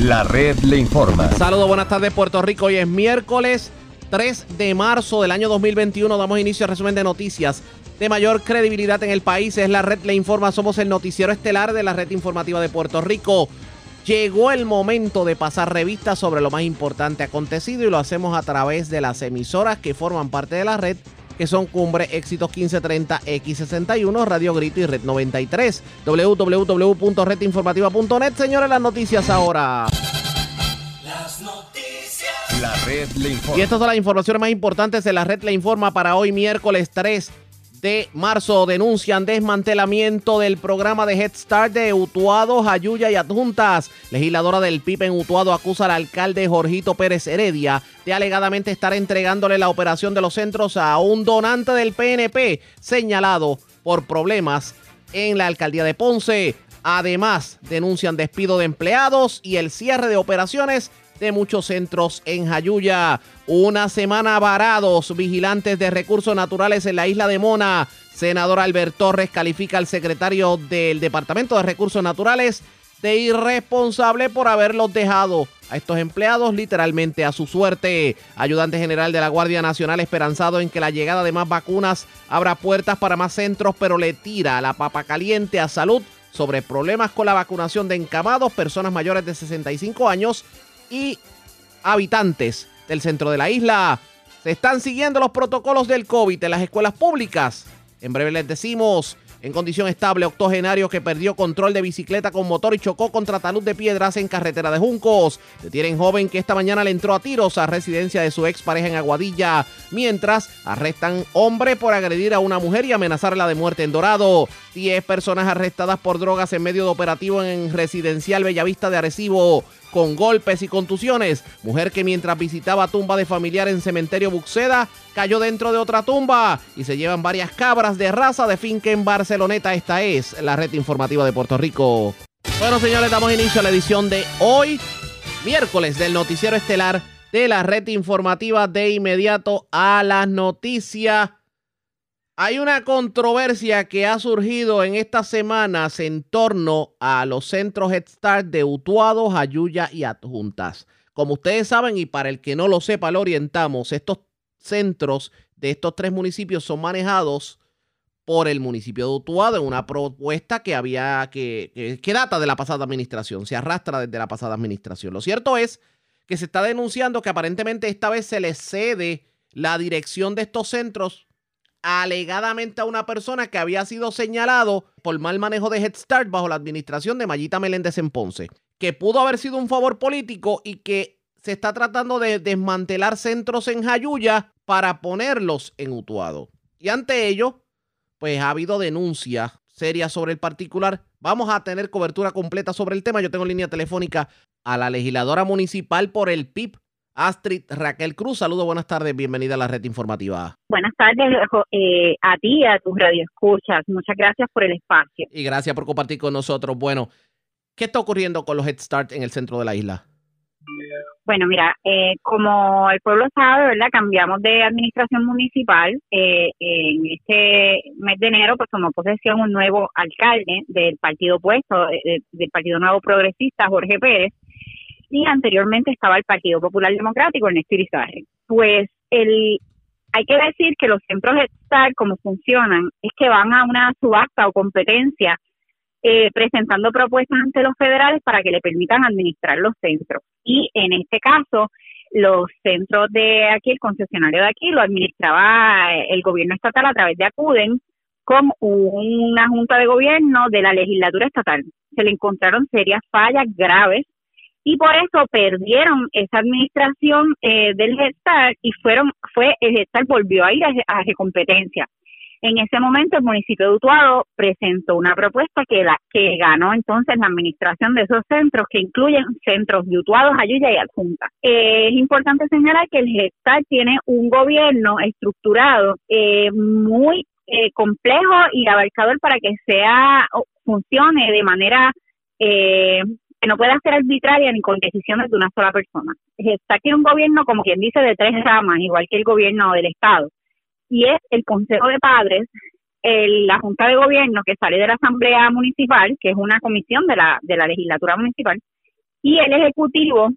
La red le informa. Saludos, buenas tardes Puerto Rico. Hoy es miércoles 3 de marzo del año 2021. Damos inicio al resumen de noticias de mayor credibilidad en el país. Es la red le informa. Somos el noticiero estelar de la red informativa de Puerto Rico. Llegó el momento de pasar revistas sobre lo más importante acontecido y lo hacemos a través de las emisoras que forman parte de la red que son Cumbre, Éxitos 1530, X61, Radio Grito y Red 93. www.redinformativa.net. Señores, las noticias ahora. Las noticias. La red le informa. Y estas son las informaciones más importantes de la red le informa para hoy miércoles 3 de marzo denuncian desmantelamiento del programa de Head Start de Utuado, Jayuya y Adjuntas. Legisladora del PIB en Utuado acusa al alcalde Jorgito Pérez Heredia de alegadamente estar entregándole la operación de los centros a un donante del PNP señalado por problemas en la alcaldía de Ponce. Además, denuncian despido de empleados y el cierre de operaciones de muchos centros en Jayuya. Una semana varados vigilantes de recursos naturales en la isla de Mona. Senador Albert Torres califica al secretario del Departamento de Recursos Naturales de irresponsable por haberlos dejado a estos empleados literalmente a su suerte. Ayudante general de la Guardia Nacional esperanzado en que la llegada de más vacunas abra puertas para más centros, pero le tira la papa caliente a salud sobre problemas con la vacunación de encamados, personas mayores de 65 años y habitantes del centro de la isla. Se están siguiendo los protocolos del COVID en las escuelas públicas. En breve les decimos, en condición estable, octogenario que perdió control de bicicleta con motor y chocó contra talud de piedras en carretera de Juncos. Detienen joven que esta mañana le entró a tiros a residencia de su expareja en Aguadilla, mientras arrestan hombre por agredir a una mujer y amenazarla de muerte en Dorado. Diez personas arrestadas por drogas en medio de operativo en residencial Bellavista de Arecibo con golpes y contusiones. Mujer que mientras visitaba tumba de familiar en cementerio Buxeda cayó dentro de otra tumba y se llevan varias cabras de raza de finca en Barceloneta. Esta es la red informativa de Puerto Rico. Bueno, señores, damos inicio a la edición de hoy, miércoles, del noticiero estelar de la red informativa de inmediato a las noticias. Hay una controversia que ha surgido en estas semanas en torno a los centros Head Start de Utuado, Jayuya y Adjuntas. Como ustedes saben, y para el que no lo sepa, lo orientamos, estos centros de estos tres municipios son manejados por el municipio de Utuado en una propuesta que había que, que, data de la pasada administración, se arrastra desde la pasada administración. Lo cierto es que se está denunciando que aparentemente esta vez se le cede la dirección de estos centros alegadamente a una persona que había sido señalado por mal manejo de Head Start bajo la administración de Mayita Meléndez en Ponce, que pudo haber sido un favor político y que se está tratando de desmantelar centros en Jayuya para ponerlos en Utuado. Y ante ello, pues ha habido denuncias serias sobre el particular. Vamos a tener cobertura completa sobre el tema. Yo tengo línea telefónica a la legisladora municipal por el PIB, Astrid Raquel Cruz. Saludos, buenas tardes, bienvenida a la red informativa. Buenas tardes eh, a ti y a tus radioescuchas. Muchas gracias por el espacio. Y gracias por compartir con nosotros. Bueno, ¿qué está ocurriendo con los Head Start en el centro de la isla? Bueno, mira, eh, como el pueblo sabe, ¿verdad? Cambiamos de administración municipal. Eh, en este mes de enero, pues tomó posesión un nuevo alcalde del partido opuesto, del Partido Nuevo Progresista, Jorge Pérez y anteriormente estaba el Partido Popular Democrático, Ernesto Irizarry. Pues el, hay que decir que los centros STAR, como funcionan, es que van a una subasta o competencia eh, presentando propuestas ante los federales para que le permitan administrar los centros. Y en este caso, los centros de aquí, el concesionario de aquí, lo administraba el gobierno estatal a través de ACUDEN con una junta de gobierno de la legislatura estatal. Se le encontraron serias fallas graves y por eso perdieron esa administración eh, del gestar y fueron fue el gestar volvió a ir a, a recompetencia. En ese momento el municipio de Utuado presentó una propuesta que la que ganó entonces la administración de esos centros que incluyen centros de Utuado, Ayuya y Adjunta. Eh, es importante señalar que el gestar tiene un gobierno estructurado eh, muy eh, complejo y abarcador para que sea funcione de manera eh, que no puede ser arbitraria ni con decisiones de una sola persona. Está aquí un gobierno, como quien dice, de tres ramas, igual que el gobierno del Estado. Y es el Consejo de Padres, el, la Junta de Gobierno que sale de la Asamblea Municipal, que es una comisión de la, de la legislatura municipal, y el ejecutivo,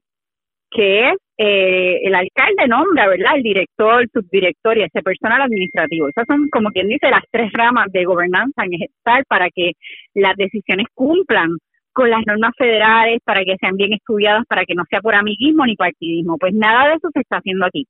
que es eh, el alcalde nombra, ¿verdad? El director, subdirector y ese personal administrativo. Esas son, como quien dice, las tres ramas de gobernanza en ejectar para que las decisiones cumplan con las normas federales, para que sean bien estudiadas, para que no sea por amiguismo ni partidismo. Pues nada de eso se está haciendo aquí.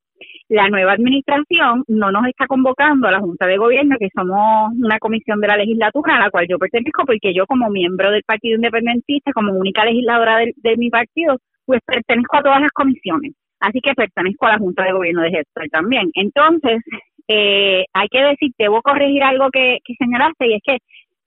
La nueva administración no nos está convocando a la Junta de Gobierno, que somos una comisión de la legislatura a la cual yo pertenezco, porque yo como miembro del Partido Independentista, como única legisladora de mi partido, pues pertenezco a todas las comisiones, así que pertenezco a la Junta de Gobierno de Gestor también. Entonces, eh, hay que decir, debo corregir algo que, señalaste, y es que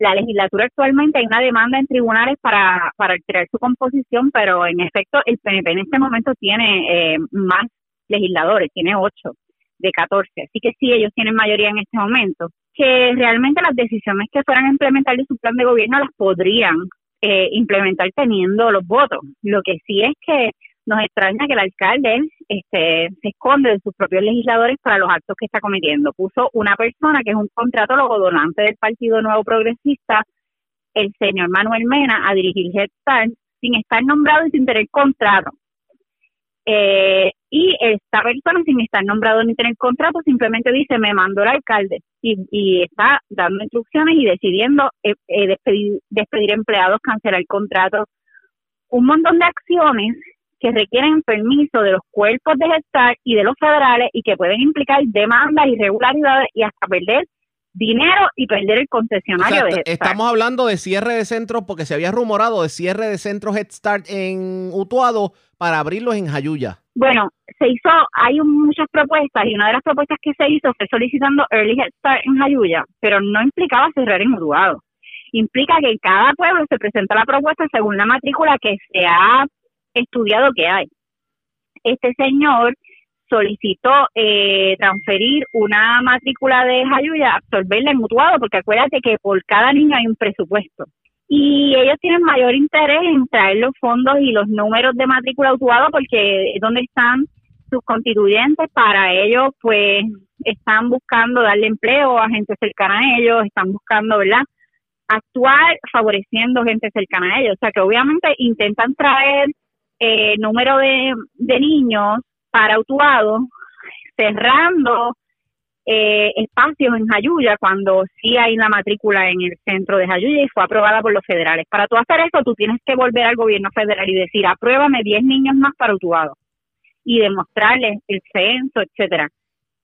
la legislatura actualmente hay una demanda en tribunales para, para alterar su composición, pero en efecto el PNP en este momento tiene eh, más legisladores, tiene ocho de 14, así que sí, ellos tienen mayoría en este momento, que realmente las decisiones que fueran a implementar de su plan de gobierno las podrían eh, implementar teniendo los votos. Lo que sí es que nos extraña que el alcalde este, se esconde de sus propios legisladores para los actos que está cometiendo. Puso una persona que es un contratólogo donante del Partido Nuevo Progresista, el señor Manuel Mena, a dirigir Head sin estar nombrado y sin tener contrato. Eh, y esta persona, sin estar nombrado ni tener contrato, simplemente dice, me mandó el alcalde y, está dando instrucciones y decidiendo eh, eh, despedir, despedir empleados, cancelar contratos, un montón de acciones que requieren permiso de los cuerpos de gestar y de los federales y que pueden implicar demandas, irregularidades y hasta perder dinero y perder el concesionario de Head Estamos hablando de cierre de centros porque se había rumorado de cierre de centros Head Start en Utuado para abrirlos en Jayuya. Bueno, se hizo, hay muchas propuestas y una de las propuestas que se hizo fue solicitando Early Head Start en Jayuya, pero no implicaba cerrar en Utuado. Implica que en cada pueblo se presenta la propuesta según la matrícula que se ha estudiado que hay. Este señor solicitó eh, transferir una matrícula de Jayuya, absorberla en mutuado, porque acuérdate que por cada niño hay un presupuesto. Y ellos tienen mayor interés en traer los fondos y los números de matrícula mutuado porque es donde están sus constituyentes. Para ellos, pues, están buscando darle empleo a gente cercana a ellos, están buscando, ¿verdad? Actuar favoreciendo gente cercana a ellos. O sea, que obviamente intentan traer eh, número de, niños para Utuado, cerrando eh, espacios en Jayuya cuando sí hay una matrícula en el centro de Jayuya y fue aprobada por los federales. Para tú hacer eso, tú tienes que volver al gobierno federal y decir, apruébame 10 niños más para Utuado y demostrarles el censo, etcétera.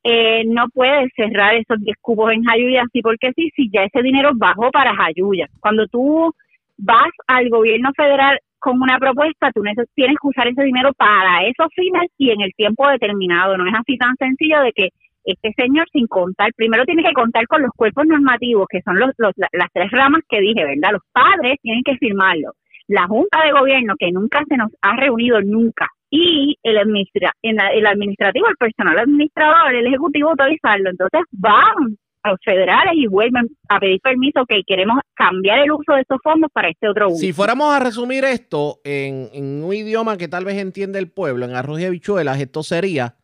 Eh, no puedes cerrar esos 10 cubos en Jayuya así porque sí, si ya ese dinero bajó para Jayuya. Cuando tú vas al gobierno federal con una propuesta, tú tienes que usar ese dinero para esos fines y en el tiempo determinado. No es así tan sencillo de que este señor sin contar, primero tiene que contar con los cuerpos normativos, que son los, las tres ramas que dije, ¿verdad? Los padres tienen que firmarlo. La Junta de Gobierno, que nunca se nos ha reunido, nunca. Y el, administra el administrativo, el personal administrador, el ejecutivo autorizarlo. Entonces van los federales y vuelven a pedir permiso que queremos cambiar el uso de estos fondos para este otro uso. Si fuéramos a resumir esto en, un idioma que tal vez entiende el pueblo, en arroz y habichuelas, esto sería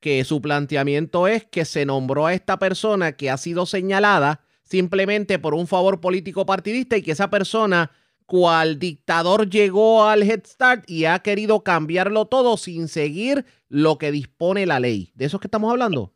que su planteamiento es que se nombró a esta persona que ha sido señalada simplemente por un favor político partidista y que esa persona cual dictador llegó al Head Start y ha querido cambiarlo todo sin seguir lo que dispone la ley. ¿De eso es que estamos hablando?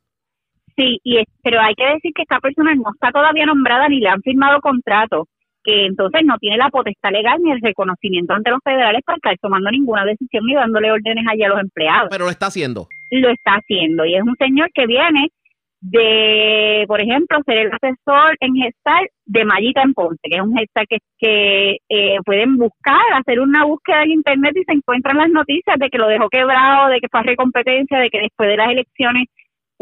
Sí, y pero hay que decir que esta persona no está todavía nombrada ni le han firmado contrato, que entonces no tiene la potestad legal ni el reconocimiento ante los federales para estar tomando ninguna decisión ni dándole órdenes allá a los empleados. Pero lo está haciendo. Lo está haciendo y es un señor que viene de, por ejemplo, ser el asesor en gestar de Mayita en Ponce, que es un gestar que, que eh, pueden buscar, hacer una búsqueda en internet y se encuentran las noticias de que lo dejó quebrado, de que fue a recompetencia, de que después de las elecciones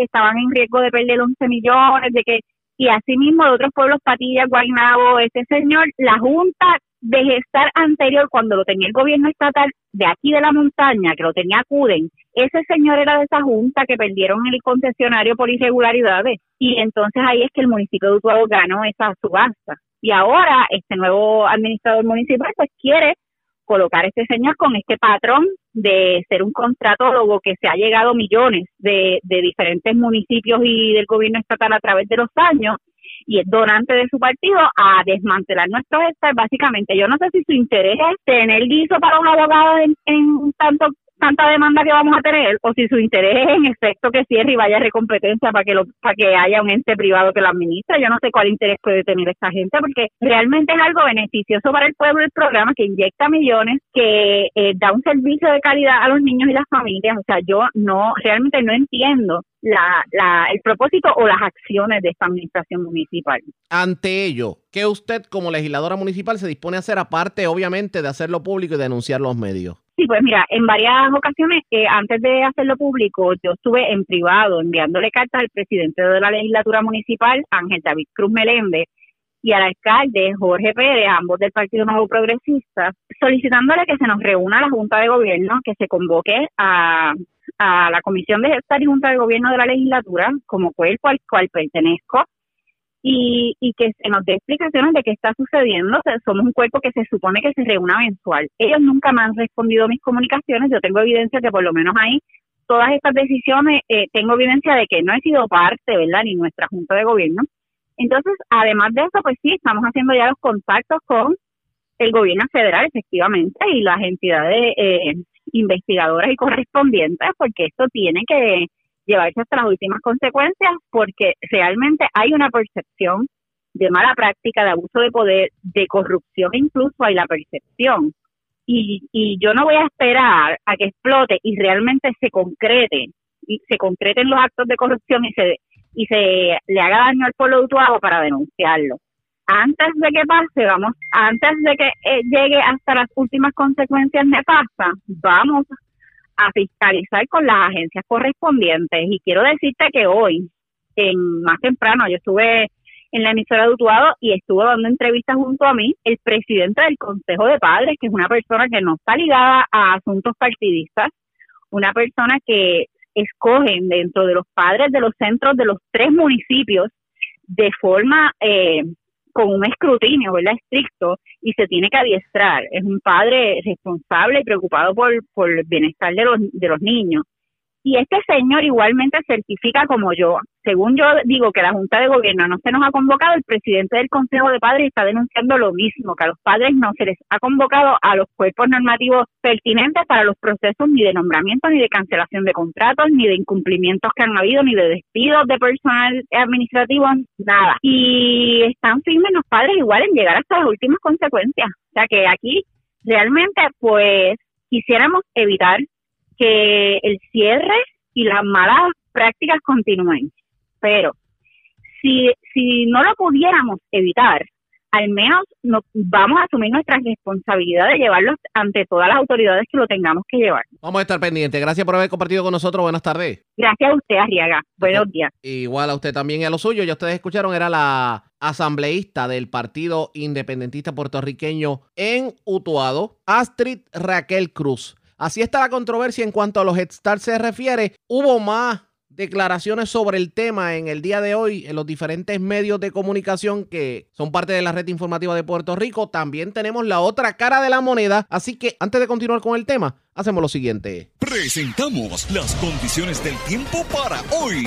que estaban en riesgo de perder 11 millones, de que y asimismo de otros pueblos, Patilla, Guaynabo, ese señor, la Junta de Gestar anterior, cuando lo tenía el gobierno estatal de aquí de la montaña, que lo tenía Cuden, ese señor era de esa junta que perdieron el concesionario por irregularidades. Y entonces ahí es que el municipio de Utuado ganó esa subasta. Y ahora este nuevo administrador municipal pues quiere colocar a este señor con este patrón de ser un contratólogo que se ha llegado millones de, de diferentes municipios y del gobierno estatal a través de los años y es donante de su partido a desmantelar nuestros estados. Básicamente, yo no sé si su interés es tener guiso para los abogados en, en tanto tanta demanda que vamos a tener o si su interés es en efecto que cierre y vaya a recompetencia para que lo, para que haya un ente privado que lo administre. Yo no sé cuál interés puede tener esta gente porque realmente es algo beneficioso para el pueblo el programa que inyecta millones, que eh, da un servicio de calidad a los niños y las familias. O sea, yo no realmente no entiendo la, la, el propósito o las acciones de esta administración municipal. Ante ello, ¿qué usted como legisladora municipal se dispone a hacer aparte, obviamente, de hacerlo público y denunciar los medios? Sí, pues mira, en varias ocasiones, eh, antes de hacerlo público, yo estuve en privado enviándole cartas al presidente de la legislatura municipal, Ángel David Cruz Meléndez, y al alcalde Jorge Pérez, ambos del Partido Nuevo Progresista, solicitándole que se nos reúna la Junta de Gobierno, que se convoque a, a la Comisión de Gestar y Junta de Gobierno de la legislatura, como cuerpo al cual pertenezco, y, y que se nos dé explicaciones de qué está sucediendo. somos un cuerpo que se supone que se reúna mensual. Ellos nunca me han respondido mis comunicaciones. Yo tengo evidencia que por lo menos ahí todas estas decisiones, eh, tengo evidencia de que no he sido parte, ¿verdad? Ni nuestra Junta de Gobierno. Entonces, además de eso, pues sí, estamos haciendo ya los contactos con el gobierno federal, efectivamente, y las entidades eh, investigadoras y correspondientes, porque esto tiene que llevarse hasta las últimas consecuencias porque realmente hay una percepción de mala práctica, de abuso de poder, de corrupción incluso hay la percepción. Y, y yo no voy a esperar a que explote y realmente se concrete, y se concreten los actos de corrupción y se y se le haga daño al pueblo de para denunciarlo. Antes de que pase, vamos, antes de que eh, llegue hasta las últimas consecuencias nefastas, vamos a fiscalizar con las agencias correspondientes. Y quiero decirte que hoy, en más temprano, yo estuve en la emisora de Utuado y estuvo dando entrevistas junto a mí el presidente del Consejo de Padres, que es una persona que no está ligada a asuntos partidistas, una persona que escogen dentro de los padres de los centros de los tres municipios de forma eh, con un escrutinio, ¿verdad? Estricto y se tiene que adiestrar. Es un padre responsable y preocupado por, por el bienestar de los, de los niños. Y este señor igualmente certifica como yo. Según yo digo que la Junta de Gobierno no se nos ha convocado, el presidente del Consejo de Padres está denunciando lo mismo, que a los padres no se les ha convocado a los cuerpos normativos pertinentes para los procesos ni de nombramiento, ni de cancelación de contratos, ni de incumplimientos que han habido, ni de despidos de personal administrativo, nada. Y están firmes los padres igual en llegar hasta las últimas consecuencias. O sea que aquí realmente pues quisiéramos evitar que el cierre y las malas prácticas continúen. Pero si, si no lo pudiéramos evitar, al menos no, vamos a asumir nuestra responsabilidad de llevarlos ante todas las autoridades que lo tengamos que llevar. Vamos a estar pendientes. Gracias por haber compartido con nosotros. Buenas tardes. Gracias a usted, Arriaga. Buenos días. Igual a usted también y a lo suyo. Ya ustedes escucharon, era la asambleísta del Partido Independentista Puertorriqueño en Utuado, Astrid Raquel Cruz. Así está la controversia en cuanto a los Head Start se refiere. Hubo más declaraciones sobre el tema en el día de hoy en los diferentes medios de comunicación que son parte de la red informativa de Puerto Rico. También tenemos la otra cara de la moneda. Así que antes de continuar con el tema, hacemos lo siguiente. Presentamos las condiciones del tiempo para hoy.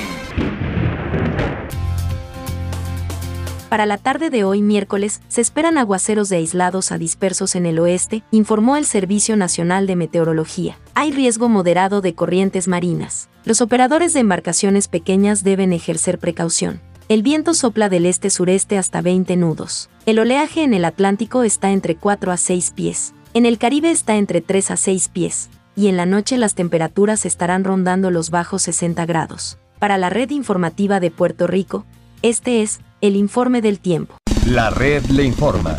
Para la tarde de hoy miércoles se esperan aguaceros de aislados a dispersos en el oeste, informó el Servicio Nacional de Meteorología. Hay riesgo moderado de corrientes marinas. Los operadores de embarcaciones pequeñas deben ejercer precaución. El viento sopla del este-sureste hasta 20 nudos. El oleaje en el Atlántico está entre 4 a 6 pies. En el Caribe está entre 3 a 6 pies. Y en la noche las temperaturas estarán rondando los bajos 60 grados. Para la red informativa de Puerto Rico, este es el informe del tiempo. La red le informa.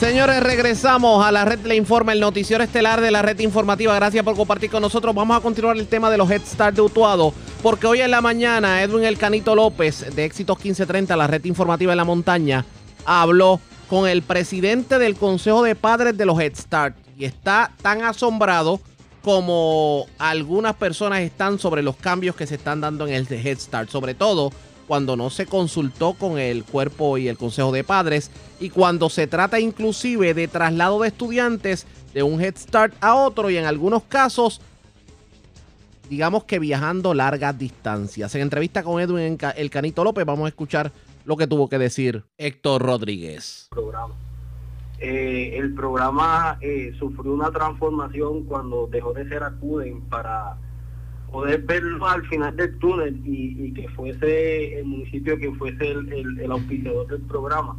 Señores, regresamos a la red le informa, el noticiero estelar de la red informativa. Gracias por compartir con nosotros. Vamos a continuar el tema de los Head Start de Utuado, porque hoy en la mañana Edwin El Canito López de Éxitos 1530, la red informativa de la montaña, habló con el presidente del Consejo de Padres de los Head Start y está tan asombrado como algunas personas están sobre los cambios que se están dando en el Head Start, sobre todo cuando no se consultó con el cuerpo y el consejo de padres y cuando se trata inclusive de traslado de estudiantes de un Head Start a otro y en algunos casos digamos que viajando largas distancias. En entrevista con Edwin El Canito López vamos a escuchar lo que tuvo que decir Héctor Rodríguez. Eh, el programa eh, sufrió una transformación cuando dejó de ser acuden para poder verlo al final del túnel y, que fuese el municipio que fuese el, el, auspiciador del programa.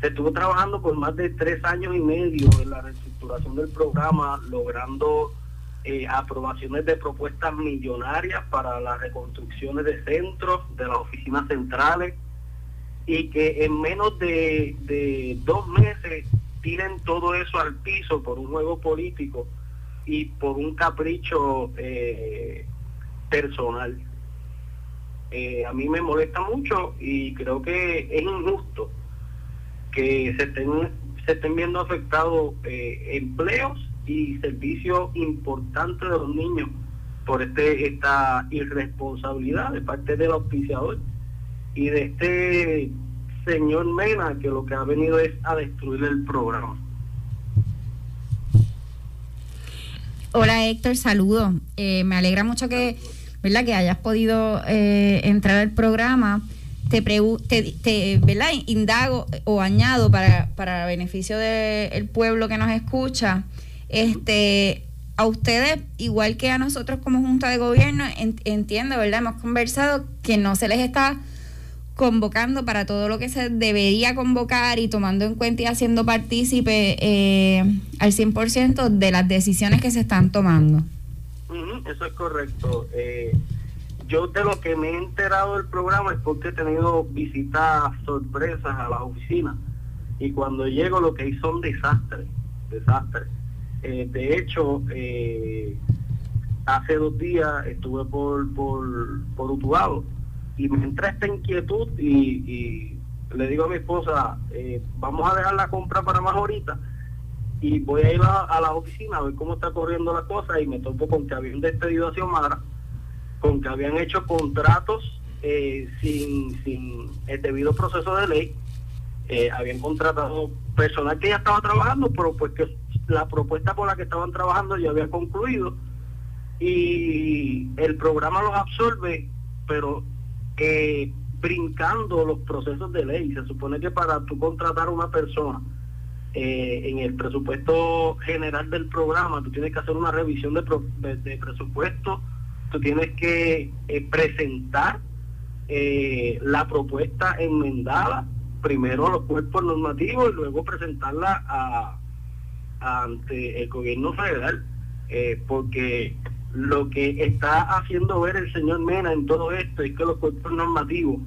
Se estuvo trabajando por más de tres años y medio en la reestructuración del programa, logrando eh, aprobaciones de propuestas millonarias para las reconstrucciones de centros, de las oficinas centrales, y que en menos de, dos meses tiren todo eso al piso por un juego político y por un capricho eh, personal. Eh, a mí me molesta mucho y creo que es injusto que se estén, viendo afectados eh, empleos y servicios importantes de los niños por este esta irresponsabilidad de parte del auspiciador y de este señor Mena que lo que ha venido es a destruir el programa. Hola Héctor, saludo. Eh, me alegra mucho que, ¿verdad? que hayas podido eh, entrar al programa. Te, te, ¿verdad? indago o añado para, para beneficio del pueblo que nos escucha. Este, a ustedes, igual que a nosotros como Junta de Gobierno, entiendo, ¿verdad? Hemos conversado que no se les está convocando para todo lo que se debería convocar y tomando en cuenta y haciendo partícipe eh, al 100% de las decisiones que se están tomando. eso es correcto. Eh, yo de lo que me he enterado del programa es porque he tenido visitas sorpresas a las oficinas y cuando llego lo que hay son desastres, desastres. Eh, de hecho, hace dos días estuve por, por, por Utuado y me entra esta inquietud y, le digo a mi esposa, eh, vamos a dejar la compra para más ahorita y voy a ir a, la oficina a ver cómo está corriendo la cosa y me topo con que habían despedido a Xiomara, con que habían hecho contratos eh, sin, sin el debido proceso de ley, eh, habían contratado personal que ya estaba trabajando, pero pues que la propuesta por la que estaban trabajando ya había concluido y el programa los absorbe, pero eh, brincando los procesos de ley. Se supone que para tú contratar a una persona eh, en el presupuesto general del programa, tú tienes que hacer una revisión de, presupuesto, tú tienes que eh, presentar la propuesta enmendada primero a los cuerpos normativos y luego presentarla ante el gobierno federal, porque lo que está haciendo ver el señor Mena en todo esto es que los cuerpos normativos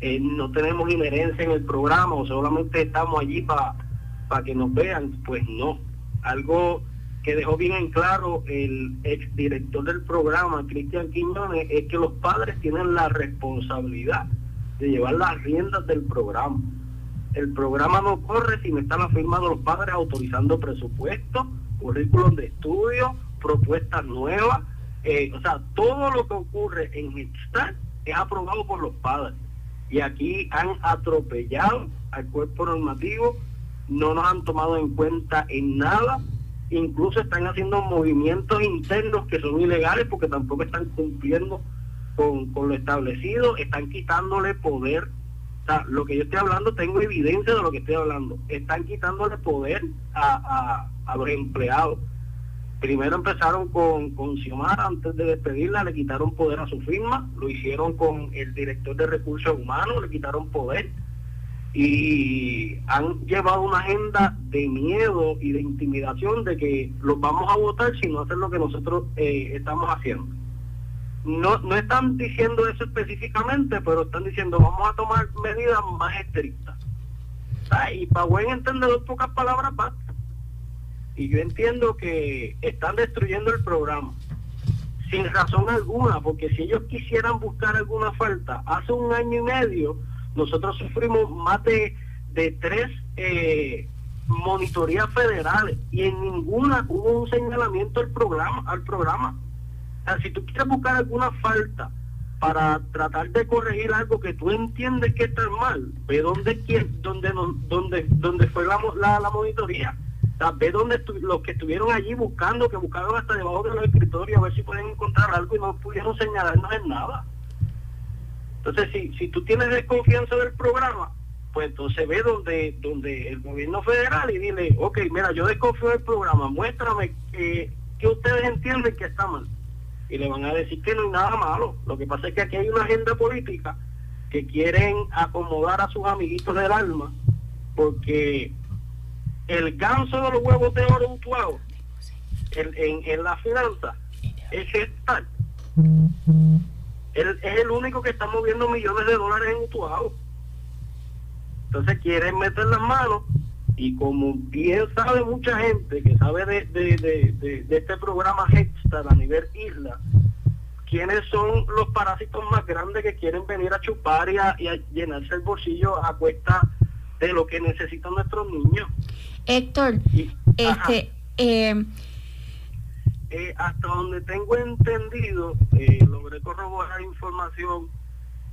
eh, no tenemos inherencia en el programa o solamente estamos allí para para que nos vean, pues no. Algo que dejó bien en claro el exdirector del programa, Cristian Quiñones, es que los padres tienen la responsabilidad de llevar las riendas del programa. El programa no corre si no están afirmados los padres autorizando presupuestos, currículum de estudio, propuestas nuevas. Eh, o sea, todo lo que ocurre en Headstart es aprobado por los padres. Y aquí han atropellado al cuerpo normativo, no nos han tomado en cuenta en nada, incluso están haciendo movimientos internos que son ilegales porque tampoco están cumpliendo con, lo establecido, están quitándole poder. O lo que yo estoy hablando, tengo evidencia de lo que estoy hablando. Están quitándole poder a los empleados Primero empezaron con, con Xiomara, antes de despedirla le quitaron poder a su firma, lo hicieron con el director de recursos humanos, le quitaron poder y han llevado una agenda de miedo y de intimidación de que los vamos a votar si no hacen lo que nosotros eh, estamos haciendo. No, no están diciendo eso específicamente, pero están diciendo vamos a tomar medidas más estrictas. y para buen entendedor, pocas palabras basta y yo entiendo que están destruyendo el programa sin razón alguna, porque si ellos quisieran buscar alguna falta, hace un año y medio nosotros sufrimos más de, de tres eh, monitorías federales y en ninguna hubo un señalamiento al programa. Al programa. si tú quieres buscar alguna falta para tratar de corregir algo que tú entiendes que está mal, ve dónde, dónde, dónde, dónde fue la, la, la monitoría ve donde los que estuvieron allí buscando, que buscaron hasta debajo de los escritorios a ver si pueden encontrar algo y no pudieron señalarnos en nada. Entonces, si, si tú tienes desconfianza del programa, pues entonces ve donde, donde el gobierno federal y dile, ok, mira, yo desconfío del programa, muéstrame que, que ustedes entienden que está mal. Y le van a decir que no hay nada malo. Lo que pasa es que aquí hay una agenda política que quieren acomodar a sus amiguitos del alma, porque el ganso de los huevos de oro mutuado en, en, en la finanza es esta. Él es el único que está moviendo millones de dólares en Utuado. Entonces quieren meter las manos y como bien sabe mucha gente que sabe de, de, de, de este programa Hextar a nivel isla, quiénes son los parásitos más grandes que quieren venir a chupar y a llenarse el bolsillo a cuesta de lo que necesitan nuestros niños. Héctor, Y- este, eh, Eh, hasta donde tengo entendido, eh, logré corroborar información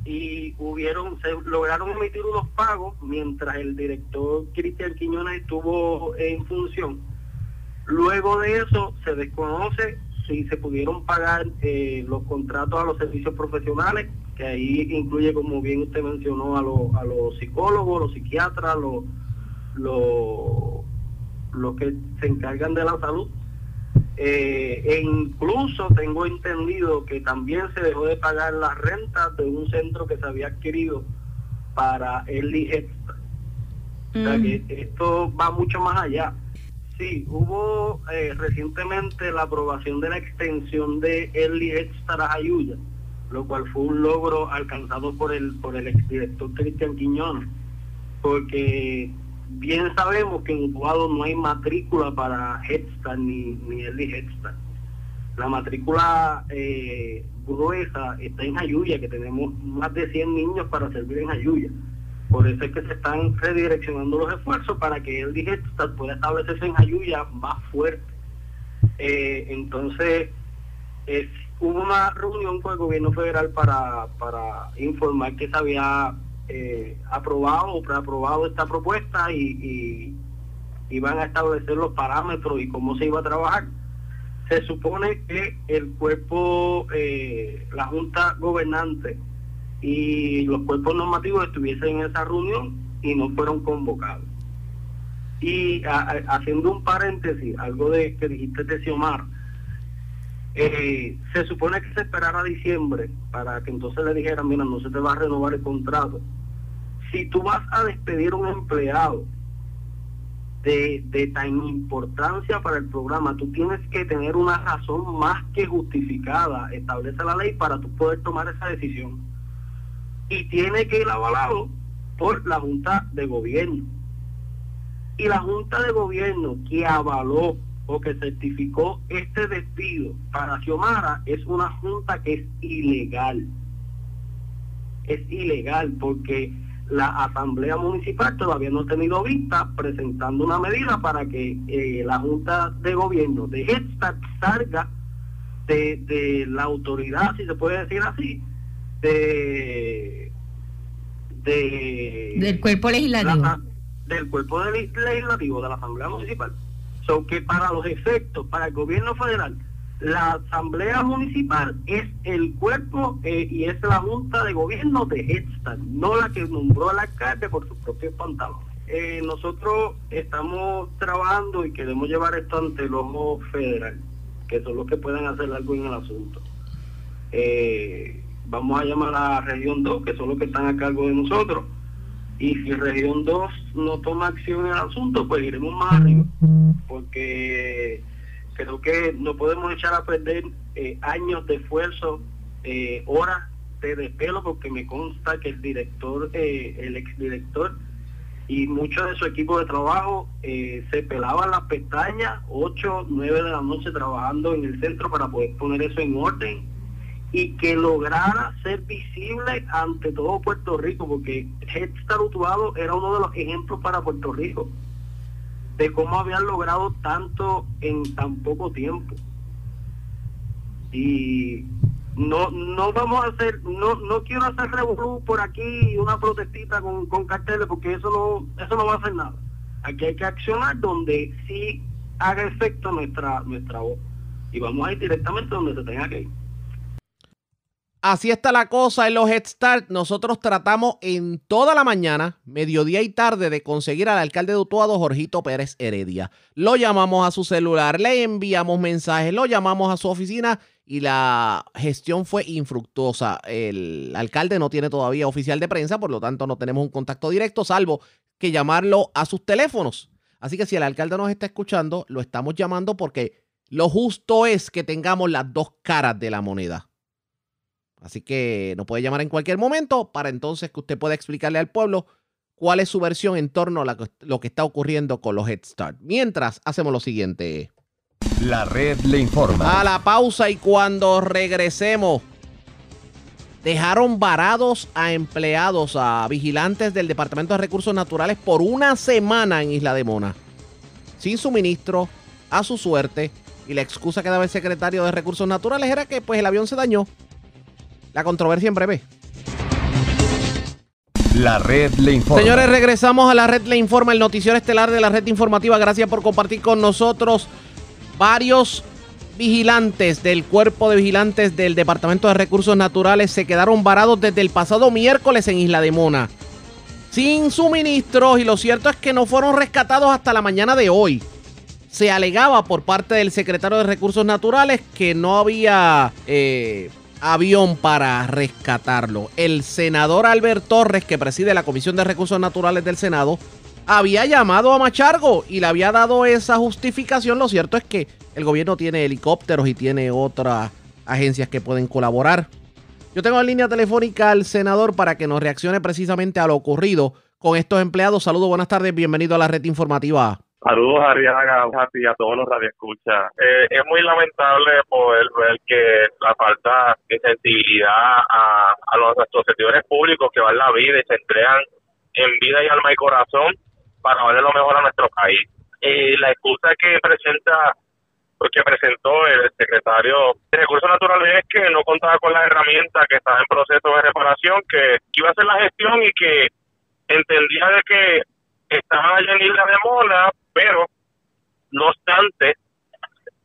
y hubieron, se lograron emitir unos pagos mientras el director Cristian Quiñones estuvo en función. Luego de eso se desconoce si se pudieron pagar los contratos a los servicios profesionales, que ahí incluye, como bien usted mencionó, a, los a los psicólogos, los psiquiatras, los, los, los que se encargan de la salud. Eh, e incluso tengo entendido que también se dejó de pagar las rentas de un centro que se había adquirido para el Extra. O sea mm, que esto va mucho más allá. Sí, hubo eh, recientemente la aprobación de la extensión de Early Extra Ayuya, lo cual fue un logro alcanzado por el por el exdirector Cristian Quiñones, porque bien sabemos que en Utuado no hay matrícula para Head Start ni, ni Early Head Start. La matrícula eh, gruesa está en Ayuya, que tenemos más de 100 niños para servir en Ayuya. Por eso es que se están redireccionando los esfuerzos para que el Digestat pueda establecerse en Ayuya más fuerte. Eh, entonces, es, hubo una reunión con el gobierno federal para, para informar que se había eh, aprobado o preaprobado esta propuesta y, y iban a establecer los parámetros y cómo se iba a trabajar. Se supone que el cuerpo, eh, la Junta Gobernante, y los cuerpos normativos estuviesen en esa reunión y no fueron convocados. Y haciendo un paréntesis, algo de que dijiste de Xiomar, eh, se supone que se esperara diciembre para que entonces le dijeran, mira, no se te va a renovar el contrato. Si tú vas a despedir a un empleado de, de tan importancia para el programa, tú tienes que tener una razón más que justificada, establece la ley para tú poder tomar esa decisión y tiene que ir avalado por la Junta de Gobierno. Y la Junta de Gobierno que avaló o que certificó este despido para Xiomara es una junta que es ilegal. Es ilegal porque la Asamblea Municipal todavía no ha tenido vista presentando una medida para que eh, la Junta de Gobierno de Headstart salga de, de la autoridad, si se puede decir así, de, de del cuerpo legislativo. la- del cuerpo legislativo de la Asamblea Municipal. So que para los efectos, para el gobierno federal, la Asamblea Municipal es el cuerpo eh, y es la Junta de Gobierno de Headstart, no la que nombró al alcalde por sus propios pantalones. Eh, nosotros estamos trabajando y queremos llevar esto ante el ojo federal, que son los que pueden hacer algo en el asunto. Eh, vamos a llamar a Región 2, que son los que están a cargo de nosotros. Y si Región 2 no toma acción en el asunto, pues iremos más arriba. Porque creo que no podemos echar a perder eh, años de esfuerzo, eh, horas de despelo, porque me consta que el director, eh, el exdirector y muchos de su equipo de trabajo se pelaban las pestañas 8, 9 de la noche trabajando en el centro para poder poner eso en orden y que lograra ser visible ante todo Puerto Rico, porque Head Start Utuado era uno de los ejemplos para Puerto Rico de cómo habían logrado tanto en tan poco tiempo. Y no no vamos a hacer, no no quiero hacer revolú por aquí una protestita con, con carteles, porque eso no eso no va a hacer nada. Aquí hay que accionar donde sí haga efecto nuestra nuestra voz. Y vamos a ir directamente donde se tenga que ir. Así está la cosa en los Head Start. Nosotros tratamos en toda la mañana, mediodía y tarde de conseguir al alcalde de Utuado, Jorgito Pérez Heredia. Lo llamamos a su celular, le enviamos mensajes, lo llamamos a su oficina y la gestión fue infructuosa. El alcalde no tiene todavía oficial de prensa, por lo tanto no tenemos un contacto directo, salvo que llamarlo a sus teléfonos. Así que si el alcalde nos está escuchando, lo estamos llamando porque lo justo es que tengamos las dos caras de la moneda. Así que nos puede llamar en cualquier momento para entonces que usted pueda explicarle al pueblo cuál es su versión en torno a lo que está ocurriendo con los Head Start. Mientras, hacemos lo siguiente. La red le informa. A la pausa y cuando regresemos, dejaron varados a empleados, a vigilantes del Departamento de Recursos Naturales por una semana en Isla de Mona. Sin suministro, a su suerte, y la excusa que daba el secretario de Recursos Naturales era que pues el avión se dañó la controversia en breve. La red le informa. Señores, regresamos a la red le informa, el noticiero estelar de la red informativa. Gracias por compartir con nosotros varios vigilantes del cuerpo de vigilantes del Departamento de Recursos Naturales se quedaron varados desde el pasado miércoles en Isla de Mona. Sin suministros y lo cierto es que no fueron rescatados hasta la mañana de hoy. Se alegaba por parte del secretario de Recursos Naturales que no había eh, avión para rescatarlo. El senador Albert Torres, que preside la Comisión de Recursos Naturales del Senado, había llamado a Machargo y le había dado esa justificación. Lo cierto es que el gobierno tiene helicópteros y tiene otras agencias que pueden colaborar. Yo tengo en línea telefónica al senador para que nos reaccione precisamente a lo ocurrido con estos empleados. Saludos, buenas tardes, bienvenido a la red informativa. Saludos a Ariaga y a todos los radioescuchas. Eh, es muy lamentable poder ver que la falta de sensibilidad a, a los, servidores públicos que van la vida y se entregan en vida y alma y corazón para darle lo mejor a nuestro país. Y la excusa que presenta pues, que presentó el secretario de Recursos Naturales es que no contaba con las herramientas, que estaba en proceso de reparación, que iba a hacer la gestión y que entendía de que estaban allá en Isla de Mona, pero no obstante,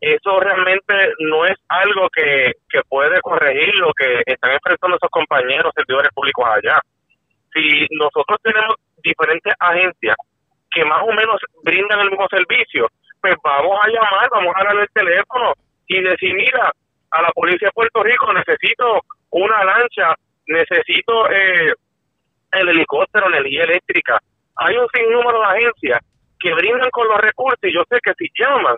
eso realmente no es algo que, que puede corregir lo que están enfrentando nuestros compañeros servidores públicos allá. Si nosotros tenemos diferentes agencias que más o menos brindan el mismo servicio, pues vamos a llamar, vamos a darle el teléfono y decir, mira, a la policía de Puerto Rico necesito una lancha, necesito eh, el helicóptero, energía eléctrica, hay un sinnúmero de agencias que brindan con los recursos y yo sé que si llaman,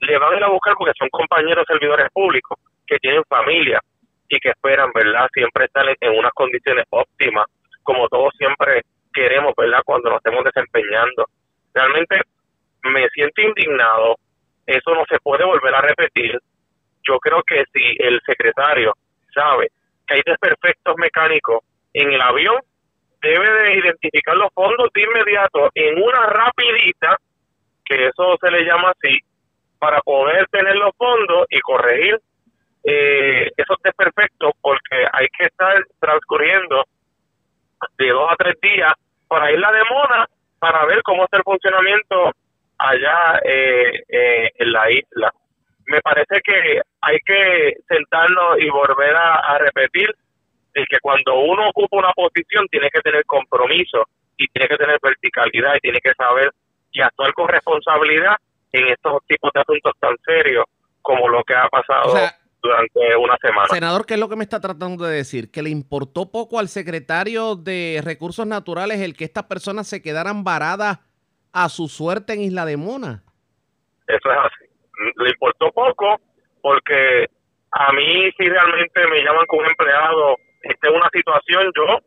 le van a ir a buscar porque son compañeros servidores públicos que tienen familia y que esperan, ¿verdad? Siempre estar en, unas condiciones óptimas, como todos siempre queremos, ¿verdad? Cuando nos estemos desempeñando. Realmente me siento indignado, eso no se puede volver a repetir. Yo creo que si el secretario sabe que hay desperfectos mecánicos en el avión, debe de identificar los fondos de inmediato en una rapidita, que eso se le llama así, para poder tener los fondos y corregir eh, esos desperfectos, porque hay que estar transcurriendo de dos a tres días para ir a la Mona para ver cómo está el funcionamiento allá eh, eh, en la isla. Me parece que hay que sentarnos y volver a repetir es que cuando uno ocupa una posición tiene que tener compromiso y tiene que tener verticalidad y tiene que saber y actuar con responsabilidad en estos tipos de asuntos tan serios como lo que ha pasado durante una semana. Senador, ¿qué es lo que me está tratando de decir? ¿Que le importó poco al secretario de Recursos Naturales el que estas personas se quedaran varadas a su suerte en Isla de Mona? Eso es así. Le importó poco porque a mí si realmente me llaman con un empleado esta es una situación, yo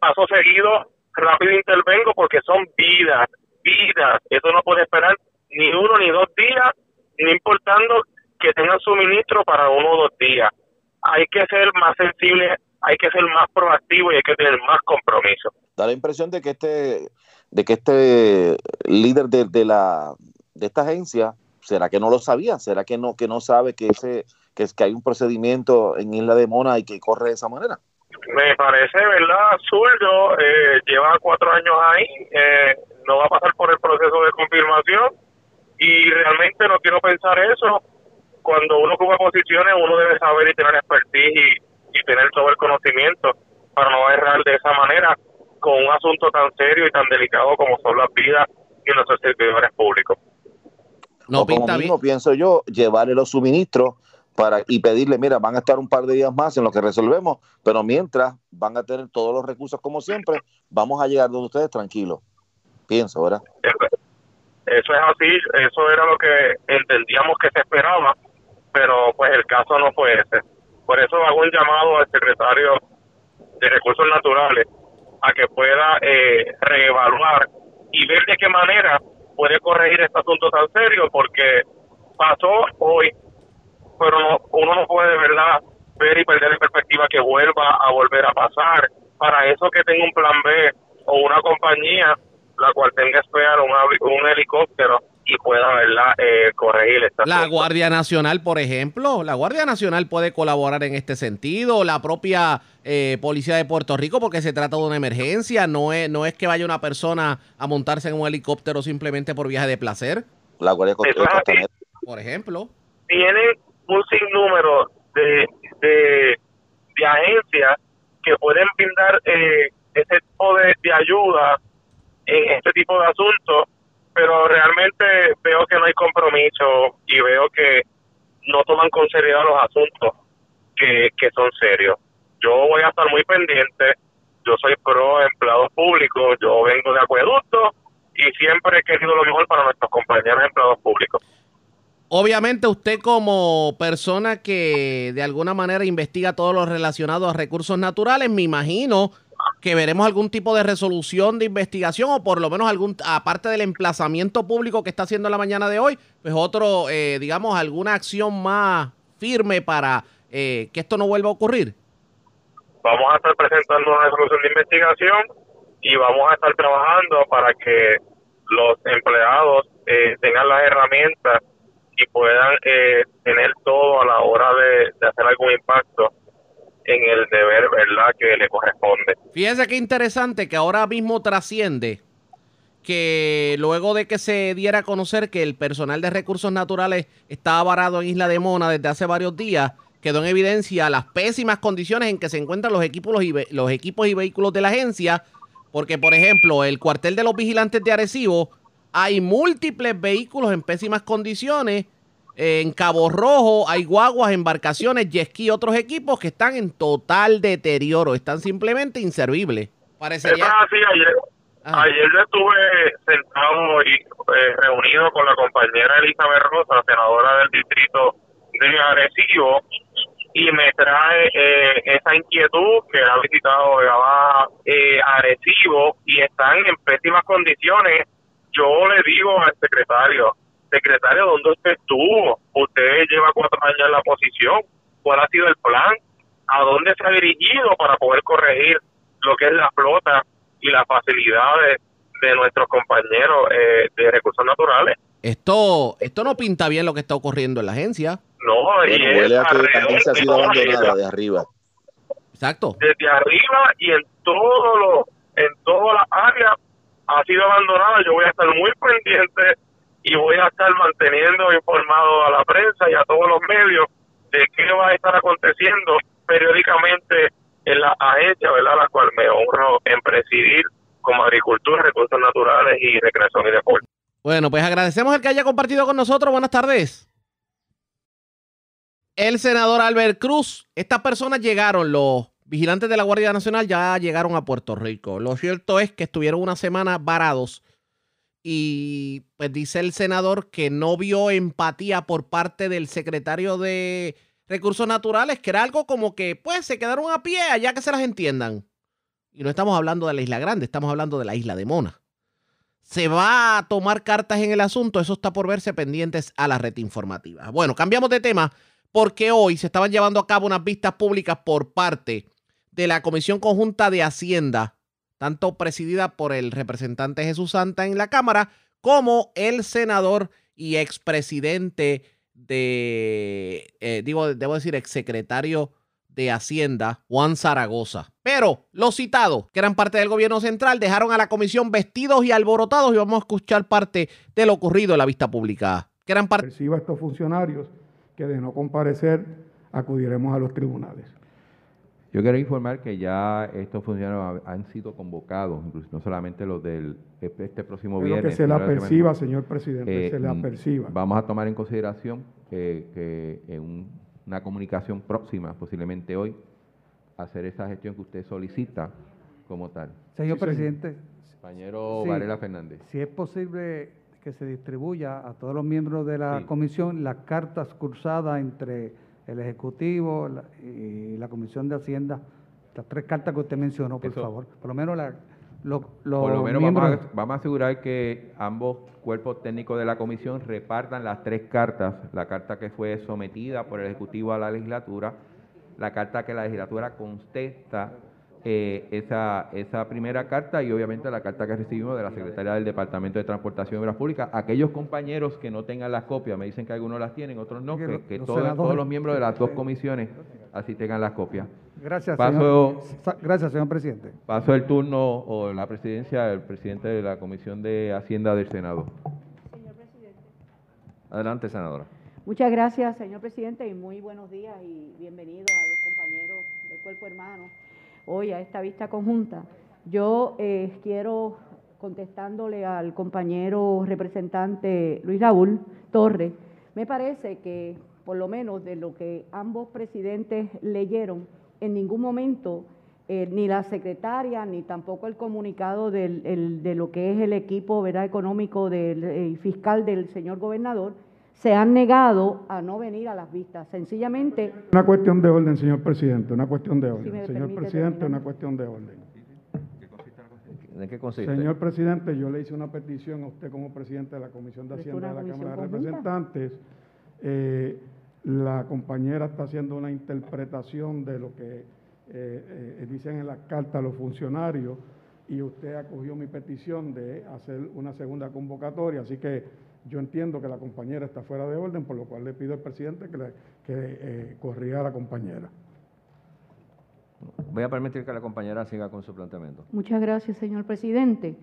paso seguido, rápido intervengo porque son vidas, vidas. Eso no puede esperar ni uno ni dos días, no importando que tengan suministro para uno o dos días. Hay que ser más sensible, hay que ser más proactivo y hay que tener más compromiso. Da la impresión de que este, de que este líder de, de la de esta agencia, ¿será que no lo sabía? ¿Será que no que no sabe que ese que es que hay un procedimiento en Isla de Mona y que corre de esa manera? Me parece, ¿verdad? Zurdo eh, lleva cuatro años ahí, eh, no va a pasar por el proceso de confirmación y realmente no quiero pensar eso. Cuando uno ocupa posiciones, uno debe saber y tener expertise y, y tener todo el conocimiento para no errar de esa manera con un asunto tan serio y tan delicado como son las vidas de nuestros servidores públicos. No, como mismo pienso yo, llevarle los suministros para y pedirle, mira, van a estar un par de días más en lo que resolvemos, pero mientras van a tener todos los recursos como siempre, vamos a llegar donde ustedes tranquilos. Pienso, ¿verdad? Eso es así, eso era lo que entendíamos que se esperaba, pero pues el caso no fue ese. Por eso hago un llamado al secretario de Recursos Naturales a que pueda eh, reevaluar y ver de qué manera puede corregir este asunto tan serio, porque pasó hoy, pero uno no puede de verdad ver y perder en perspectiva que vuelva a volver a pasar. Para eso que tenga un plan B o una compañía la cual tenga esperar un, un helicóptero y pueda ¿verdad? Eh, corregir esta La Guardia Nacional, por ejemplo, la Guardia Nacional puede colaborar en este sentido, la propia eh, Policía de Puerto Rico, porque se trata de una emergencia, no es, no es que vaya una persona a montarse en un helicóptero simplemente por viaje de placer. La Guardia Nacional, por ejemplo. Tienen un sinnúmero de, de, agencias que pueden brindar eh, ese tipo de, de ayuda en este tipo de asuntos pero realmente veo que no hay compromiso y veo que no toman con seriedad los asuntos que, que son serios. Yo voy a estar muy pendiente, yo soy pro empleados públicos, yo vengo de acueducto y siempre he querido lo mejor para nuestros compañeros empleados públicos. Obviamente usted como persona que de alguna manera investiga todo lo relacionado a recursos naturales, me imagino que veremos algún tipo de resolución de investigación o por lo menos algún, aparte del emplazamiento público que está haciendo la mañana de hoy, pues otro, eh, digamos, alguna acción más firme para eh, que esto no vuelva a ocurrir. Vamos a estar presentando una resolución de investigación y vamos a estar trabajando para que los empleados eh, tengan las herramientas y puedan tener todo a la hora de hacer algún impacto en el deber, ¿verdad?, que le corresponde. Fíjense qué interesante que ahora mismo trasciende que luego de que se diera a conocer que el personal de recursos naturales estaba varado en Isla de Mona desde hace varios días, quedó en evidencia las pésimas condiciones en que se encuentran los equipos, y, los equipos y vehículos de la agencia, porque por ejemplo, el cuartel de los vigilantes de Arecibo, hay múltiples vehículos en pésimas condiciones en Cabo Rojo hay guaguas, embarcaciones, jet ski y otros equipos que están en total deterioro, están simplemente inservibles. Parecería... así, ayer, ayer yo estuve sentado y eh, reunido con la compañera Elizabeth Rosa, senadora del distrito de Arecibo, y me trae eh, esa inquietud que ha visitado eh, Arecibo y están en pésimas condiciones. Yo le digo al secretario, secretario, ¿dónde usted estuvo? Usted lleva cuatro años en la posición. ¿Cuál ha sido el plan? ¿A dónde se ha dirigido para poder corregir lo que es la flota y las facilidades de nuestros compañeros eh, de recursos naturales? Esto, esto no pinta bien lo que está ocurriendo en la agencia. No, y huele a que la agencia ha sido abandonada de arriba. Exacto. Desde arriba y en todo lo, en todas las áreas ha sido abandonada. Yo voy a estar muy pendiente y voy a estar manteniendo informado a la prensa y a todos los medios de qué va a estar aconteciendo periódicamente en la agencia, ¿verdad? La cual me honro en presidir como Agricultura, Recursos Naturales y Recreación y Deporte. Bueno, pues agradecemos el que haya compartido con nosotros. Buenas tardes. El senador Albert Cruz, estas personas llegaron, los vigilantes de la Guardia Nacional ya llegaron a Puerto Rico. Lo cierto es que estuvieron una semana varados y pues dice el senador que no vio empatía por parte del secretario de Recursos Naturales, que era algo como que pues se quedaron a pie allá que se las entiendan. Y no estamos hablando de la Isla Grande, estamos hablando de la Isla de Mona. ¿Se va a tomar cartas en el asunto? Eso está por verse pendientes a la red informativa. Bueno, cambiamos de tema porque hoy se estaban llevando a cabo unas vistas públicas por parte de la Comisión Conjunta de Hacienda tanto presidida por el representante Jesús Santa en la Cámara como el senador y expresidente de, eh, digo, debo decir, exsecretario de Hacienda, Juan Zaragoza. Pero los citados, que eran parte del gobierno central, dejaron a la comisión vestidos y alborotados y vamos a escuchar parte de lo ocurrido en la vista pública. Que eran parte... a estos funcionarios que de no comparecer acudiremos a los tribunales. Yo quiero informar que ya estos funcionarios han sido convocados, incluso no solamente los del este, este próximo Pero viernes. que se la aperciba, señor presidente, Eh, se le mm, aperciba. Vamos a tomar en consideración que, que en un- una comunicación próxima, posiblemente hoy, hacer esa gestión que usted solicita como tal. Señor Sí, presidente, Compañero Sí. Varela Fernández. si es posible que se distribuya a todos los miembros de la Sí. comisión las cartas cursadas entre el Ejecutivo la- y la Comisión de Hacienda, las tres cartas que usted mencionó, por Eso. favor. Por lo menos la, lo- los Por lo menos vamos miembros... a, vamos a asegurar que ambos cuerpos técnicos de la comisión repartan las tres cartas, la carta que fue sometida por el Ejecutivo a la legislatura, la carta que la legislatura contesta eh, esa, esa primera carta y obviamente la carta que recibimos de la secretaria del Departamento de Transportación y Obras Públicas. Aquellos compañeros que no tengan las copias, me dicen que algunos las tienen, otros no, Que todos, senadores- todos los miembros de las dos comisiones así tengan las copias. Gracias, Paso- señor, gracias, señor presidente. Paso el turno o la presidencia del presidente de la Comisión de Hacienda del Senado. Adelante, senadora. Muchas gracias, señor presidente, y muy buenos días y bienvenidos a los compañeros del Cuerpo Hermano hoy a esta vista conjunta. Yo eh, quiero, contestándole al compañero representante Luis Raúl Torres, me parece que por lo menos de lo que ambos presidentes leyeron, en ningún momento eh, ni la secretaria ni tampoco el comunicado del, el- de lo que es el equipo ¿verdad? económico del eh, fiscal del señor gobernador se han negado a no venir a las vistas. Sencillamente, Una cuestión de orden, señor presidente, una cuestión de orden. señor presidente, terminar. una cuestión de orden. ¿De qué consiste? Señor presidente, yo le hice una petición a usted como presidente de la Comisión de Hacienda de la Cámara de. Representantes. Eh, la compañera está haciendo una interpretación de lo que eh, eh, dicen en las cartas los funcionarios y usted acogió mi petición de hacer una segunda convocatoria, así que yo entiendo que la compañera está fuera de orden, por lo cual le pido al presidente que, le, que eh, corrija a la compañera. Voy a permitir que la compañera siga con su planteamiento. Muchas gracias, señor presidente.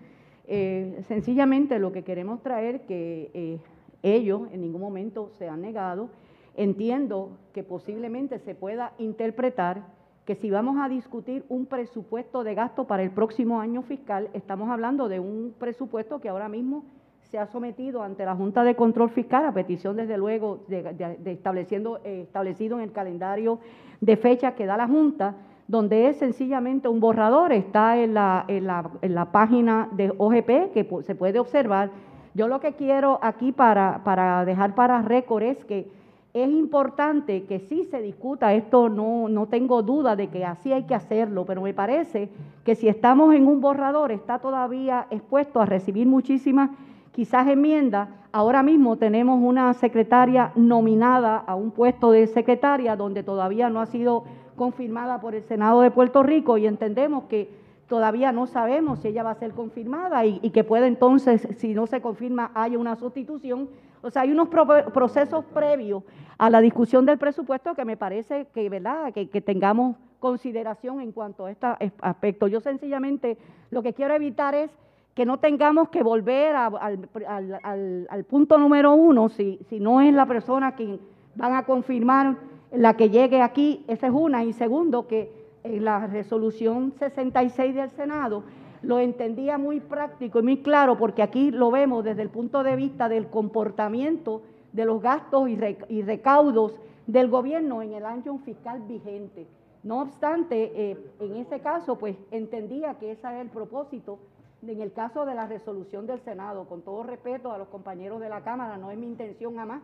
Eh, sencillamente lo que queremos traer que eh, ellos en ningún momento se han negado. Entiendo que posiblemente se pueda interpretar que si vamos a discutir un presupuesto de gasto para el próximo año fiscal, estamos hablando de un presupuesto que ahora mismo se ha sometido ante la Junta de Control Fiscal a petición, desde luego, de, estableciendo, eh, establecido en el calendario de fecha que da la Junta, donde es sencillamente un borrador, está en la, en la, en la página de OGP que se puede observar. Yo lo que quiero aquí para, para dejar para récord es que es importante que sí se discuta, esto no, no tengo duda de que así hay que hacerlo, pero me parece que si estamos en un borrador está todavía expuesto a recibir muchísimas quizás enmiendas. Ahora mismo tenemos una secretaria nominada a un puesto de secretaria donde todavía no ha sido confirmada por el Senado de Puerto Rico y entendemos que todavía no sabemos si ella va a ser confirmada y, que puede entonces, si no se confirma, haya una sustitución. O sea, hay unos pro- procesos previos a la discusión del presupuesto que me parece que, ¿verdad?, que tengamos consideración en cuanto a este aspecto. Yo sencillamente lo que quiero evitar es que no tengamos que volver al, punto número uno, si, si no es la persona quien van a confirmar la que llegue aquí, esa es una. Y segundo, que en la resolución 66 del Senado lo entendía muy práctico y muy claro, porque aquí lo vemos desde el punto de vista del comportamiento de los gastos y recaudos del gobierno en el año fiscal vigente. No obstante, eh, en ese caso, pues entendía que ese era el propósito en el caso de la resolución del Senado, con todo respeto a los compañeros de la Cámara, no es mi intención jamás,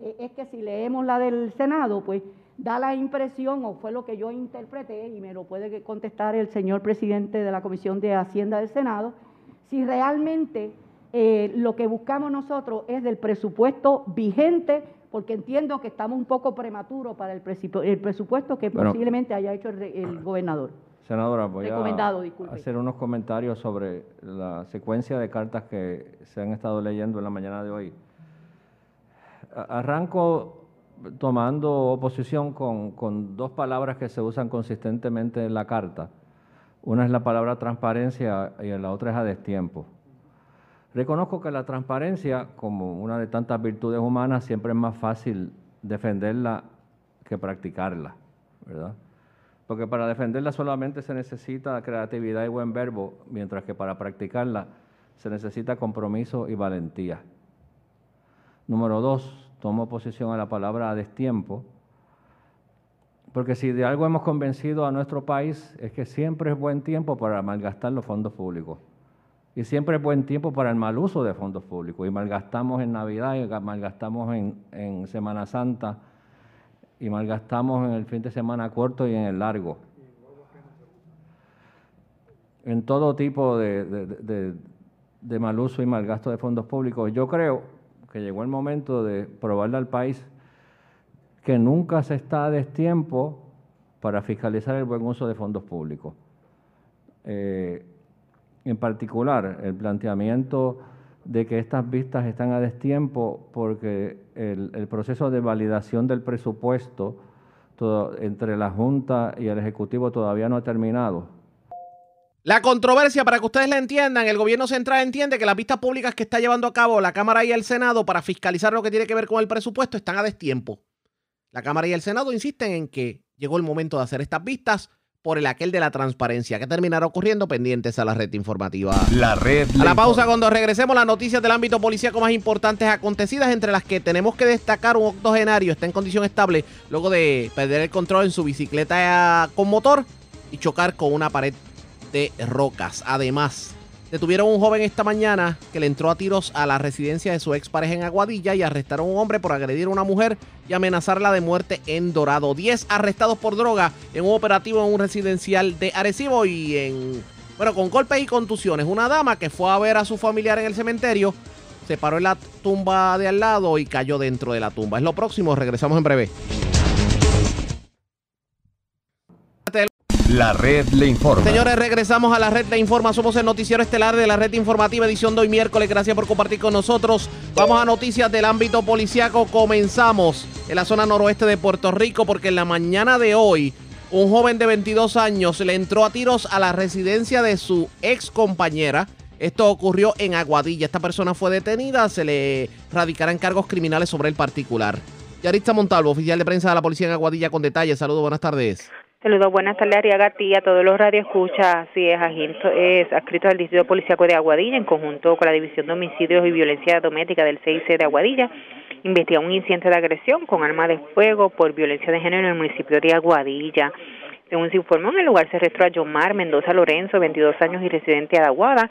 eh, es que si leemos la del Senado, pues da la impresión, o fue lo que yo interpreté, y me lo puede contestar el señor presidente de la Comisión de Hacienda del Senado, si realmente eh, lo que buscamos nosotros es del presupuesto vigente, porque entiendo que estamos un poco prematuros para el, presupuesto que Bueno. posiblemente haya hecho el, el gobernador. Senadora, voy Recomendado, a hacer unos comentarios sobre la secuencia de cartas que se han estado leyendo en la mañana de hoy. Arranco tomando oposición con, con dos palabras que se usan consistentemente en la carta. Una es la palabra transparencia y la otra es a destiempo. Reconozco que la transparencia, como una de tantas virtudes humanas, siempre es más fácil defenderla que practicarla, ¿verdad? Porque para defenderla solamente se necesita creatividad y buen verbo, mientras que para practicarla se necesita compromiso y valentía. Número dos, tomo posición a la palabra a destiempo, porque si de algo hemos convencido a nuestro país es que siempre es buen tiempo para malgastar los fondos públicos. Y siempre es buen tiempo para el mal uso de fondos públicos. Y malgastamos en Navidad, y malgastamos en, en Semana Santa, y malgastamos en el fin de semana corto y en el largo. En todo tipo de, de, de, mal uso y malgasto de fondos públicos. Yo creo que llegó el momento de probarle al país que nunca se está a destiempo para fiscalizar el buen uso de fondos públicos. Eh, en particular, el planteamiento de que estas vistas están a destiempo porque el, proceso de validación del presupuesto entre la Junta y el Ejecutivo todavía no ha terminado. La controversia, para que ustedes la entiendan, el gobierno central entiende que las vistas públicas que está llevando a cabo la Cámara y el Senado para fiscalizar lo que tiene que ver con el presupuesto están a destiempo. La Cámara y el Senado insisten en que llegó el momento de hacer estas vistas por el aquel de la transparencia que terminará ocurriendo pendientes a la red informativa. La red. A la pausa cuando regresemos las noticias del ámbito policíaco más importantes acontecidas entre las que tenemos que destacar un octogenario está en condición estable luego de perder el control en su bicicleta con motor y chocar con una pared de rocas. Además, Detuvieron un joven esta mañana que le entró a tiros a la residencia de su expareja en Aguadilla y arrestaron a un hombre por agredir a una mujer y amenazarla de muerte en Dorado. 10 arrestados por droga en un operativo en un residencial de Arecibo y en, bueno, con golpes y contusiones. Una dama que fue a ver a su familiar en el cementerio se paró en la tumba de al lado y cayó dentro de la tumba. Es lo próximo, regresamos en breve. La red le informa. Señores, regresamos a la red le informa. Somos el noticiero estelar de la red informativa edición de hoy miércoles. Gracias por compartir con nosotros. Vamos a noticias del ámbito policiaco. Comenzamos en la zona noroeste de Puerto Rico porque en la mañana de hoy un joven de 22 años le entró a tiros a la residencia de su ex compañera. Esto ocurrió en Aguadilla. Esta persona fue detenida. Se le radicarán cargos criminales sobre el particular. Yaritza Montalvo, oficial de prensa de la policía en Aguadilla, con detalles. Saludos, buenas tardes. Saludos, buenas tardes, Ariaga, a todos los radioescuchas. Así es, es adscrito al Distrito Policíaco de Aguadilla en conjunto con la División de Homicidios y Violencia Doméstica del CIC de Aguadilla. Investiga un incidente de agresión con arma de fuego por violencia de género en el municipio de Aguadilla. Según se informó, en el lugar se arrestó a Yomar Mendoza Lorenzo, 22 años y residente de Aguada.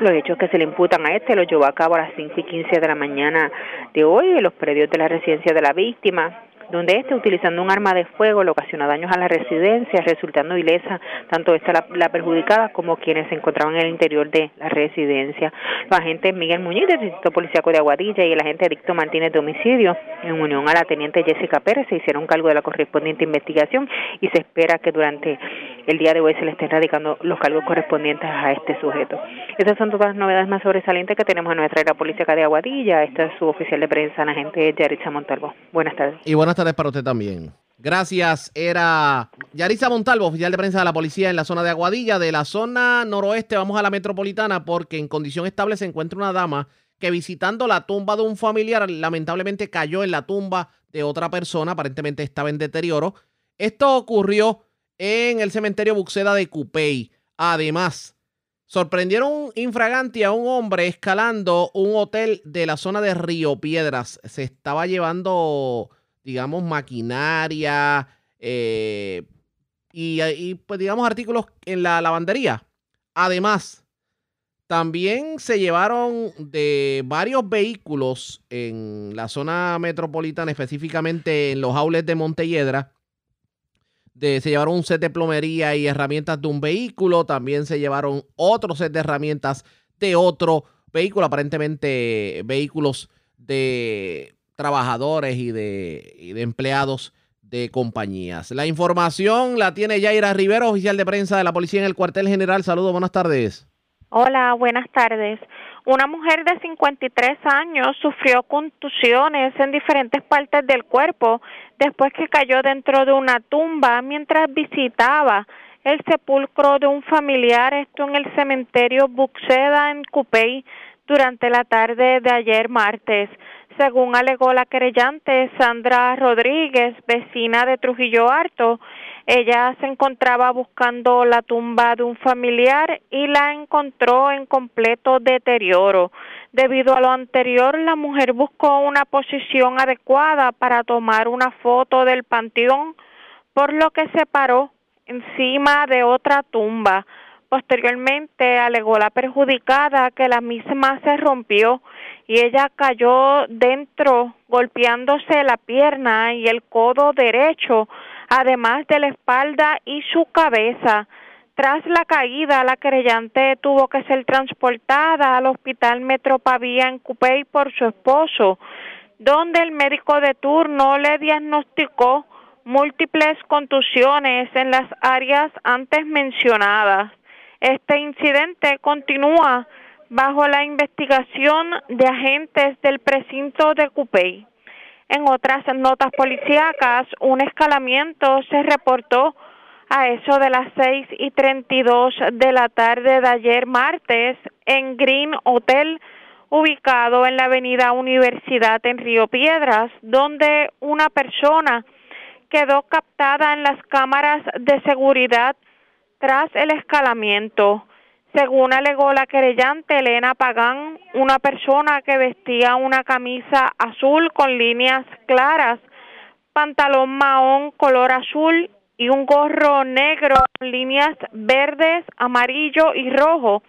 Los hechos que se le imputan a este los llevó a cabo a las 5 y 15 de la mañana de hoy en los predios de la residencia de la víctima donde este, utilizando un arma de fuego, le ocasiona daños a la residencia, resultando ilesa tanto esta la, perjudicada como quienes se encontraban en el interior de la residencia. Los agentes Miguel Muñiz del Distrito Policiaco de Aguadilla y el agente Adicto Martínez de Homicidio, en unión a la teniente Jessica Pérez, se hicieron cargo de la correspondiente investigación y se espera que durante el día de hoy se le estén radicando los cargos correspondientes a este sujeto. Estas son todas las novedades más sobresalientes que tenemos en nuestra era policíaca de Aguadilla. Esta es su oficial de prensa, la agente Yaritza Montalvo. Buenas tardes. Y buenas tardes para usted también. Gracias. Era Yarisa Montalvo, oficial de prensa de la policía en la zona de Aguadilla. De la zona noroeste vamos a la metropolitana porque en condición estable se encuentra una dama que visitando la tumba de un familiar lamentablemente cayó en la tumba de otra persona. Aparentemente estaba en deterioro. Esto ocurrió en el cementerio Buxeda de Cupey. Además, sorprendieron infraganti a un hombre escalando un hotel de la zona de Río Piedras. Se estaba llevando digamos, maquinaria eh, y, pues, digamos, artículos en la lavandería. Además, también se llevaron de varios vehículos en la zona metropolitana, específicamente en los aules de Montelledra. De, se llevaron un set de plomería y herramientas de un vehículo. También se llevaron otro set de herramientas de otro vehículo, aparentemente vehículos de trabajadores y de, empleados de compañías. La información la tiene Yaira Rivero, oficial de prensa de la policía en el cuartel general. Saludos, buenas tardes. Hola, buenas tardes. Una mujer de 53 años sufrió contusiones en diferentes partes del cuerpo después que cayó dentro de una tumba mientras visitaba el sepulcro de un familiar, esto en el cementerio Buxeda en Cupey durante la tarde de ayer martes. Según alegó la querellante Sandra Rodríguez, vecina de Trujillo Alto, Ella se encontraba buscando la tumba de un familiar y la encontró en completo deterioro. Debido a lo anterior, la mujer buscó una posición adecuada para tomar una foto del panteón, por lo que se paró encima de otra tumba. Posteriormente alegó la perjudicada que la misma se rompió y ella cayó dentro golpeándose la pierna y el codo derecho, además de la espalda y su cabeza. Tras la caída, la creyente tuvo que ser transportada al hospital Metropavía en Cupey por su esposo, donde el médico de turno le diagnosticó múltiples contusiones en las áreas antes mencionadas. Este incidente continúa bajo la investigación de agentes del precinto de Cupey. En otras notas policíacas, un escalamiento se reportó a eso de las seis y treinta y dos de la tarde de ayer martes en Green Hotel, ubicado en la avenida Universidad en Río Piedras, donde una persona quedó captada en las cámaras de seguridad tras el escalamiento. Según alegó la querellante Elena Pagán, una persona que vestía una camisa azul con líneas claras, pantalón mahón color azul y un gorro negro con líneas verdes, amarillo y rojo,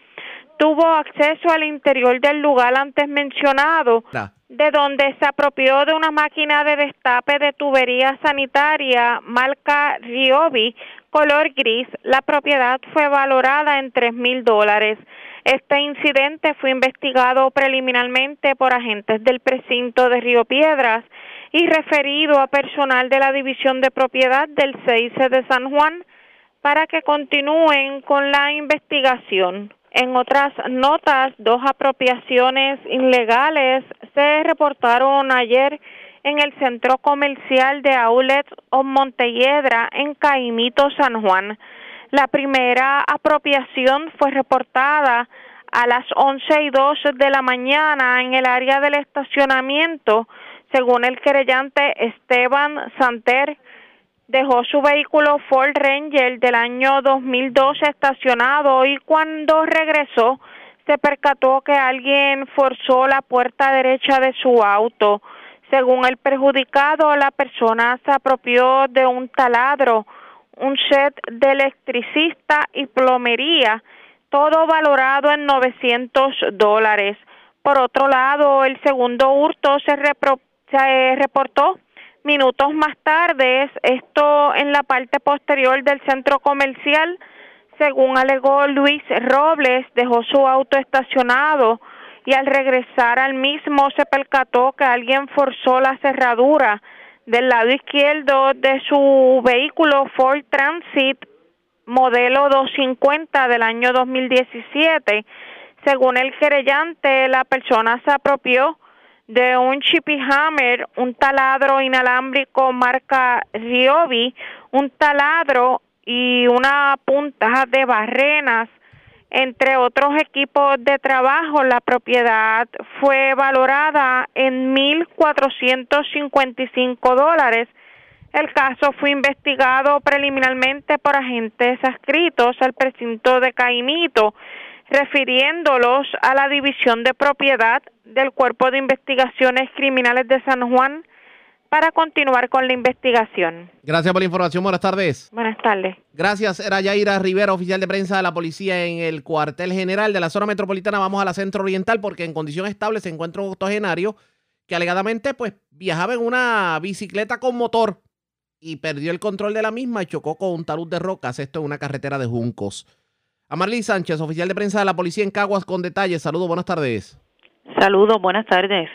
tuvo acceso al interior del lugar antes mencionado, de donde se apropió de una máquina de destape de tubería sanitaria marca Ryobi color gris. La propiedad fue valorada en tres mil dólares. Este incidente fue investigado preliminarmente por agentes del precinto de Río Piedras y referido a personal de la División de Propiedad del CIC de San Juan para que continúen con la investigación. En otras notas, dos apropiaciones ilegales se reportaron ayer en el centro comercial de Outlet o Montelledra en Caimito, San Juan. La primera apropiación fue reportada a las once y dos de la mañana en el área del estacionamiento, según el querellante Esteban Santer. Dejó su vehículo Ford Ranger del año 2012 estacionado y cuando regresó se percató que alguien forzó la puerta derecha de su auto. Según el perjudicado, la persona se apropió de un taladro, un set de electricista y plomería, todo valorado en 900 dólares. Por otro lado, el segundo hurto se, se reportó minutos más tarde, esto en la parte posterior del centro comercial, según alegó Luis Robles, dejó su auto estacionado y al regresar al mismo se percató que alguien forzó la cerradura del lado izquierdo de su vehículo Ford Transit modelo 250 del año 2017. Según el querellante, la persona se apropió de un Chippy Hammer, un taladro inalámbrico marca Ryobi, un taladro y una punta de barrenas entre otros equipos de trabajo, la propiedad fue valorada en 1.455 dólares. El caso fue investigado preliminarmente por agentes adscritos al precinto de Caimito, refiriéndolos a la División de Propiedad del Cuerpo de Investigaciones Criminales de San Juan para continuar con la investigación. Gracias por la información. Buenas tardes. Buenas tardes. Gracias. Era Yaira Rivera, oficial de prensa de la policía en el cuartel general de la zona metropolitana. Vamos a la centro oriental porque en condición estable se encuentra un octogenario que alegadamente pues viajaba en una bicicleta con motor y perdió el control de la misma y chocó con un talud de rocas. Esto en una carretera de Juncos. Amarly Sánchez, oficial de prensa de la policía en Caguas con detalles. Saludos, buenas tardes. Saludos, buenas tardes.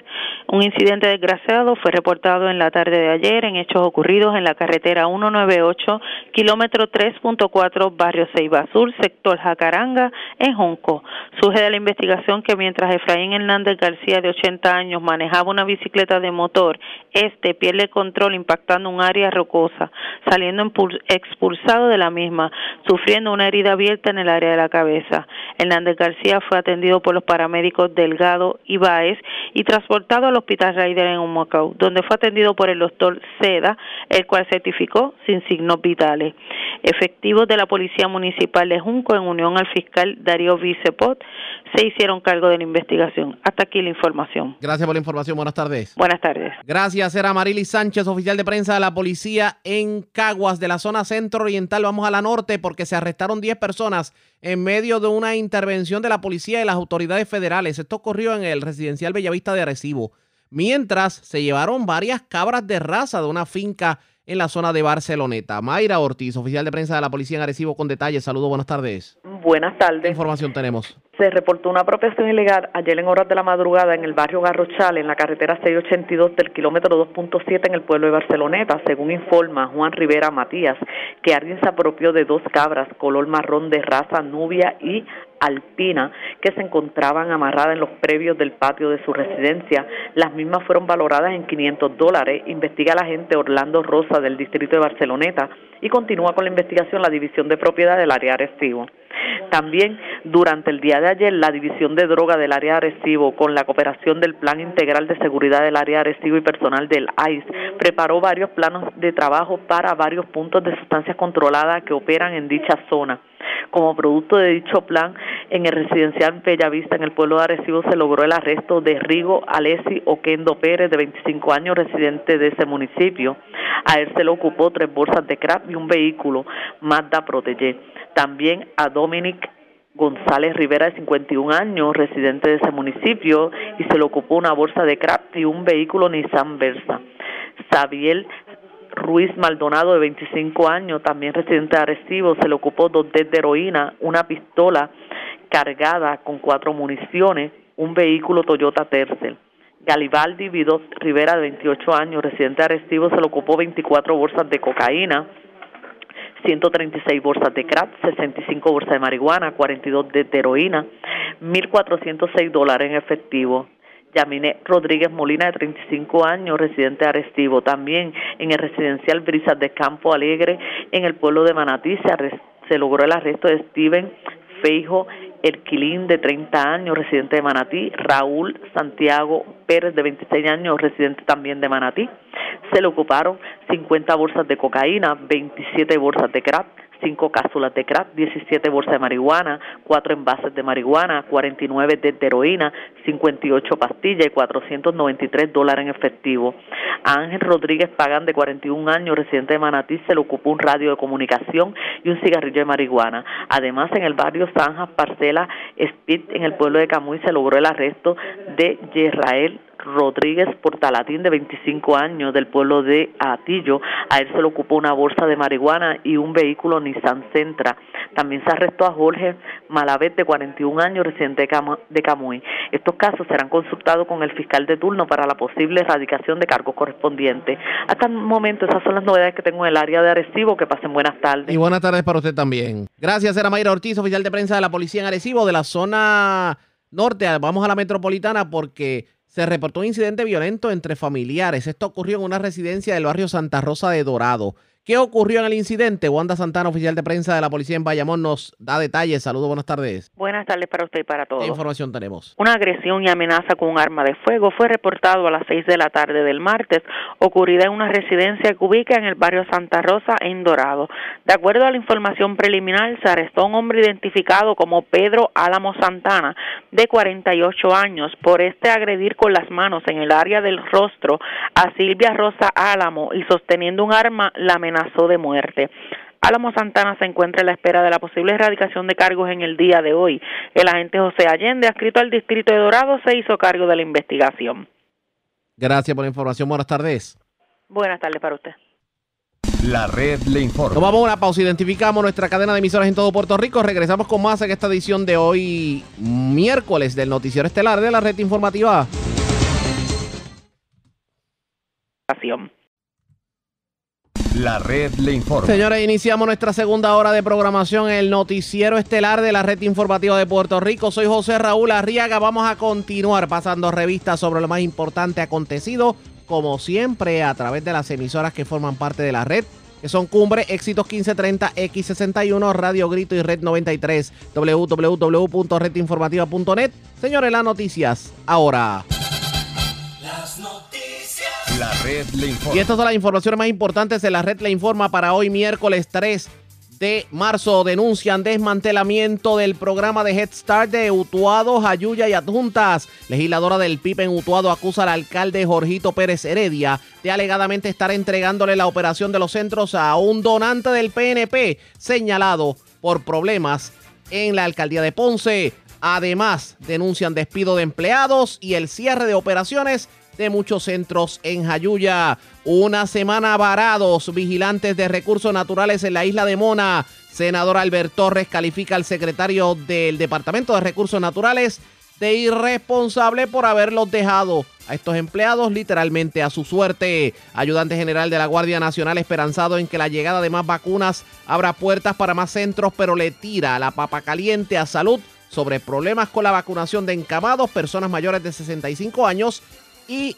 Un incidente desgraciado fue reportado en la tarde de ayer en hechos ocurridos en la carretera 198, kilómetro 3.4, barrio Ceiba Sur, sector Jacaranga, en Jonco. Surge de la investigación que mientras Efraín Hernández García, de 80 años, manejaba una bicicleta de motor, este pierde control impactando un área rocosa, saliendo expulsado de la misma, sufriendo una herida abierta en el área de la cabeza. Hernández García fue atendido por los paramédicos Delgado y Báez y transportado a los Hospital Raider en Humacao, donde fue atendido por el doctor Seda, el cual certificó sin signos vitales. Efectivos de la Policía Municipal de Junco, en unión al fiscal Darío Vicepot, se hicieron cargo de la investigación. Hasta aquí la información. Gracias por la información. Buenas tardes. Buenas tardes. Gracias. Era Marily Sánchez, oficial de prensa de la policía en Caguas, de la zona centro oriental. Vamos a la norte porque se arrestaron 10 personas en medio de una intervención de la policía y las autoridades federales. Esto ocurrió en el residencial Bellavista de Arecibo. Mientras se llevaron varias cabras de raza de una finca en la zona de Barceloneta. Mayra Ortiz, oficial de prensa de la policía en Arecibo, con detalles. Saludos, buenas tardes. Buenas tardes. ¿Qué información tenemos? Se reportó una apropiación ilegal ayer en horas de la madrugada en el barrio Garrochal, en la carretera 682 del kilómetro 2.7 en el pueblo de Barceloneta, según informa Juan Rivera Matías, que alguien se apropió de dos cabras color marrón de raza nubia y alpina que se encontraban amarradas en los previos del patio de su residencia. Las mismas fueron valoradas en 500 dólares. Investiga la agente Orlando Rosa del distrito de Barceloneta y continúa con la investigación la división de propiedad del área Arecibo. También durante el día de ayer, la División de Droga del área Arecibo, con la cooperación del Plan Integral de Seguridad del área Arecibo y personal del ICE, preparó varios planos de trabajo para varios puntos de sustancias controladas que operan en dicha zona. Como producto de dicho plan, en el residencial Bellavista, en el pueblo de Arecibo, se logró el arresto de Rigo Alessi Oquendo Pérez, de 25 años, residente de ese municipio. A él se le ocupó tres bolsas de crack y un vehículo Mazda Protege. También a Dominic González Rivera, de 51 años, residente de ese municipio, y se le ocupó una bolsa de crack y un vehículo Nissan Versa. Xavier Ruiz Maldonado, de 25 años, también residente de Arecibo, se le ocupó dos de heroína, una pistola cargada con cuatro municiones, un vehículo Toyota Tercel. Galibaldi Vidot Rivera, de 28 años, residente de Arecibo, se le ocupó 24 bolsas de cocaína, 136 bolsas de crack, 65 bolsas de marihuana, 42 de heroína, 1.406 dólares en efectivo. Yaminé Rodríguez Molina, de 35 años, residente de Arestivo. También en el residencial Brisas de Campo Alegre, en el pueblo de Manatí, se, se logró el arresto de Steven Feijo Erquilín, de 30 años, residente de Manatí, Raúl Santiago Pérez, de 26 años, residente también de Manatí. Se le ocuparon 50 bolsas de cocaína, 27 bolsas de crack, 5 cápsulas de crack, 17 bolsas de marihuana, 4 envases de marihuana, 49 de heroína, 58 pastillas y 493 dólares en efectivo. A Ángel Rodríguez Pagan, de 41 años, residente de Manatí, se le ocupó un radio de comunicación y un cigarrillo de marihuana. Además, en el barrio Zanjas, Parcela Speed, en el pueblo de Camuy, se logró el arresto de Yerrael Rodríguez Portalatín, de 25 años, del pueblo de Atillo. A él se le ocupó una bolsa de marihuana y un vehículo Nissan Sentra. También se arrestó a Jorge Malavet, de 41 años, residente de Camuy. Estos casos serán consultados con el fiscal de turno para la posible erradicación de cargos correspondientes. Hasta el momento, esas son las novedades que tengo en el área de Arecibo. Que pasen buenas tardes. Y buenas tardes para usted también. Gracias, era Mayra Ortiz, oficial de prensa de la policía en Arecibo, de la zona norte. Vamos a la metropolitana porque se reportó un incidente violento entre familiares. Esto ocurrió en una residencia del barrio Santa Rosa de Dorado. ¿Qué ocurrió en el incidente? Wanda Santana, oficial de prensa de la policía en Bayamón, nos da detalles. Saludos, buenas tardes. Buenas tardes para usted y para todos. ¿Qué información tenemos? Una agresión y amenaza con un arma de fuego fue reportado a las 6 de la tarde del martes, ocurrida en una residencia que ubica en el barrio Santa Rosa, en Dorado. De acuerdo a la información preliminar, se arrestó a un hombre identificado como Pedro Álamo Santana, de 48 años, por este agredir con las manos en el área del rostro a Silvia Rosa Álamo y sosteniendo un arma la amenazó amenazó de muerte. Álamo Santana se encuentra en la espera de la posible erradicación de cargos en el día de hoy. El agente José Allende, adscrito al distrito de Dorado, se hizo cargo de la investigación. Gracias por la información. Buenas tardes. Buenas tardes para usted. La red le informa. Nos vamos a una pausa. Identificamos nuestra cadena de emisoras en todo Puerto Rico. Regresamos con más en esta edición de hoy, miércoles, del Noticiero Estelar de la Red Informativa. La red le informa. Señores, iniciamos nuestra segunda hora de programación el noticiero estelar de la red informativa de Puerto Rico. Soy José Raúl Arriaga. Vamos a continuar pasando revistas sobre lo más importante acontecido, como siempre, a través de las emisoras que forman parte de la red, que son Cumbre, Éxitos 1530, X61, Radio Grito y Red 93, www.redinformativa.net. Señores, las noticias ahora. La red le informa. Y estas son las informaciones más importantes de la red le informa para hoy miércoles 3 de marzo. Denuncian desmantelamiento del programa de Head Start de Utuado, Jayuya y Adjuntas. Legisladora del PIB en Utuado acusa al alcalde Jorgito Pérez Heredia de alegadamente estar entregándole la operación de los centros a un donante del PNP señalado por problemas en la alcaldía de Ponce. Además, denuncian despido de empleados y el cierre de operaciones de muchos centros en Jayuya. Una semana varados vigilantes de recursos naturales en la isla de Mona. Senador Albert Torres califica al secretario del Departamento de Recursos Naturales de irresponsable por haberlos dejado a estos empleados literalmente a su suerte. Ayudante general de la Guardia Nacional esperanzado en que la llegada de más vacunas abra puertas para más centros, pero le tira la papa caliente a salud sobre problemas con la vacunación de encamados, personas mayores de 65 años y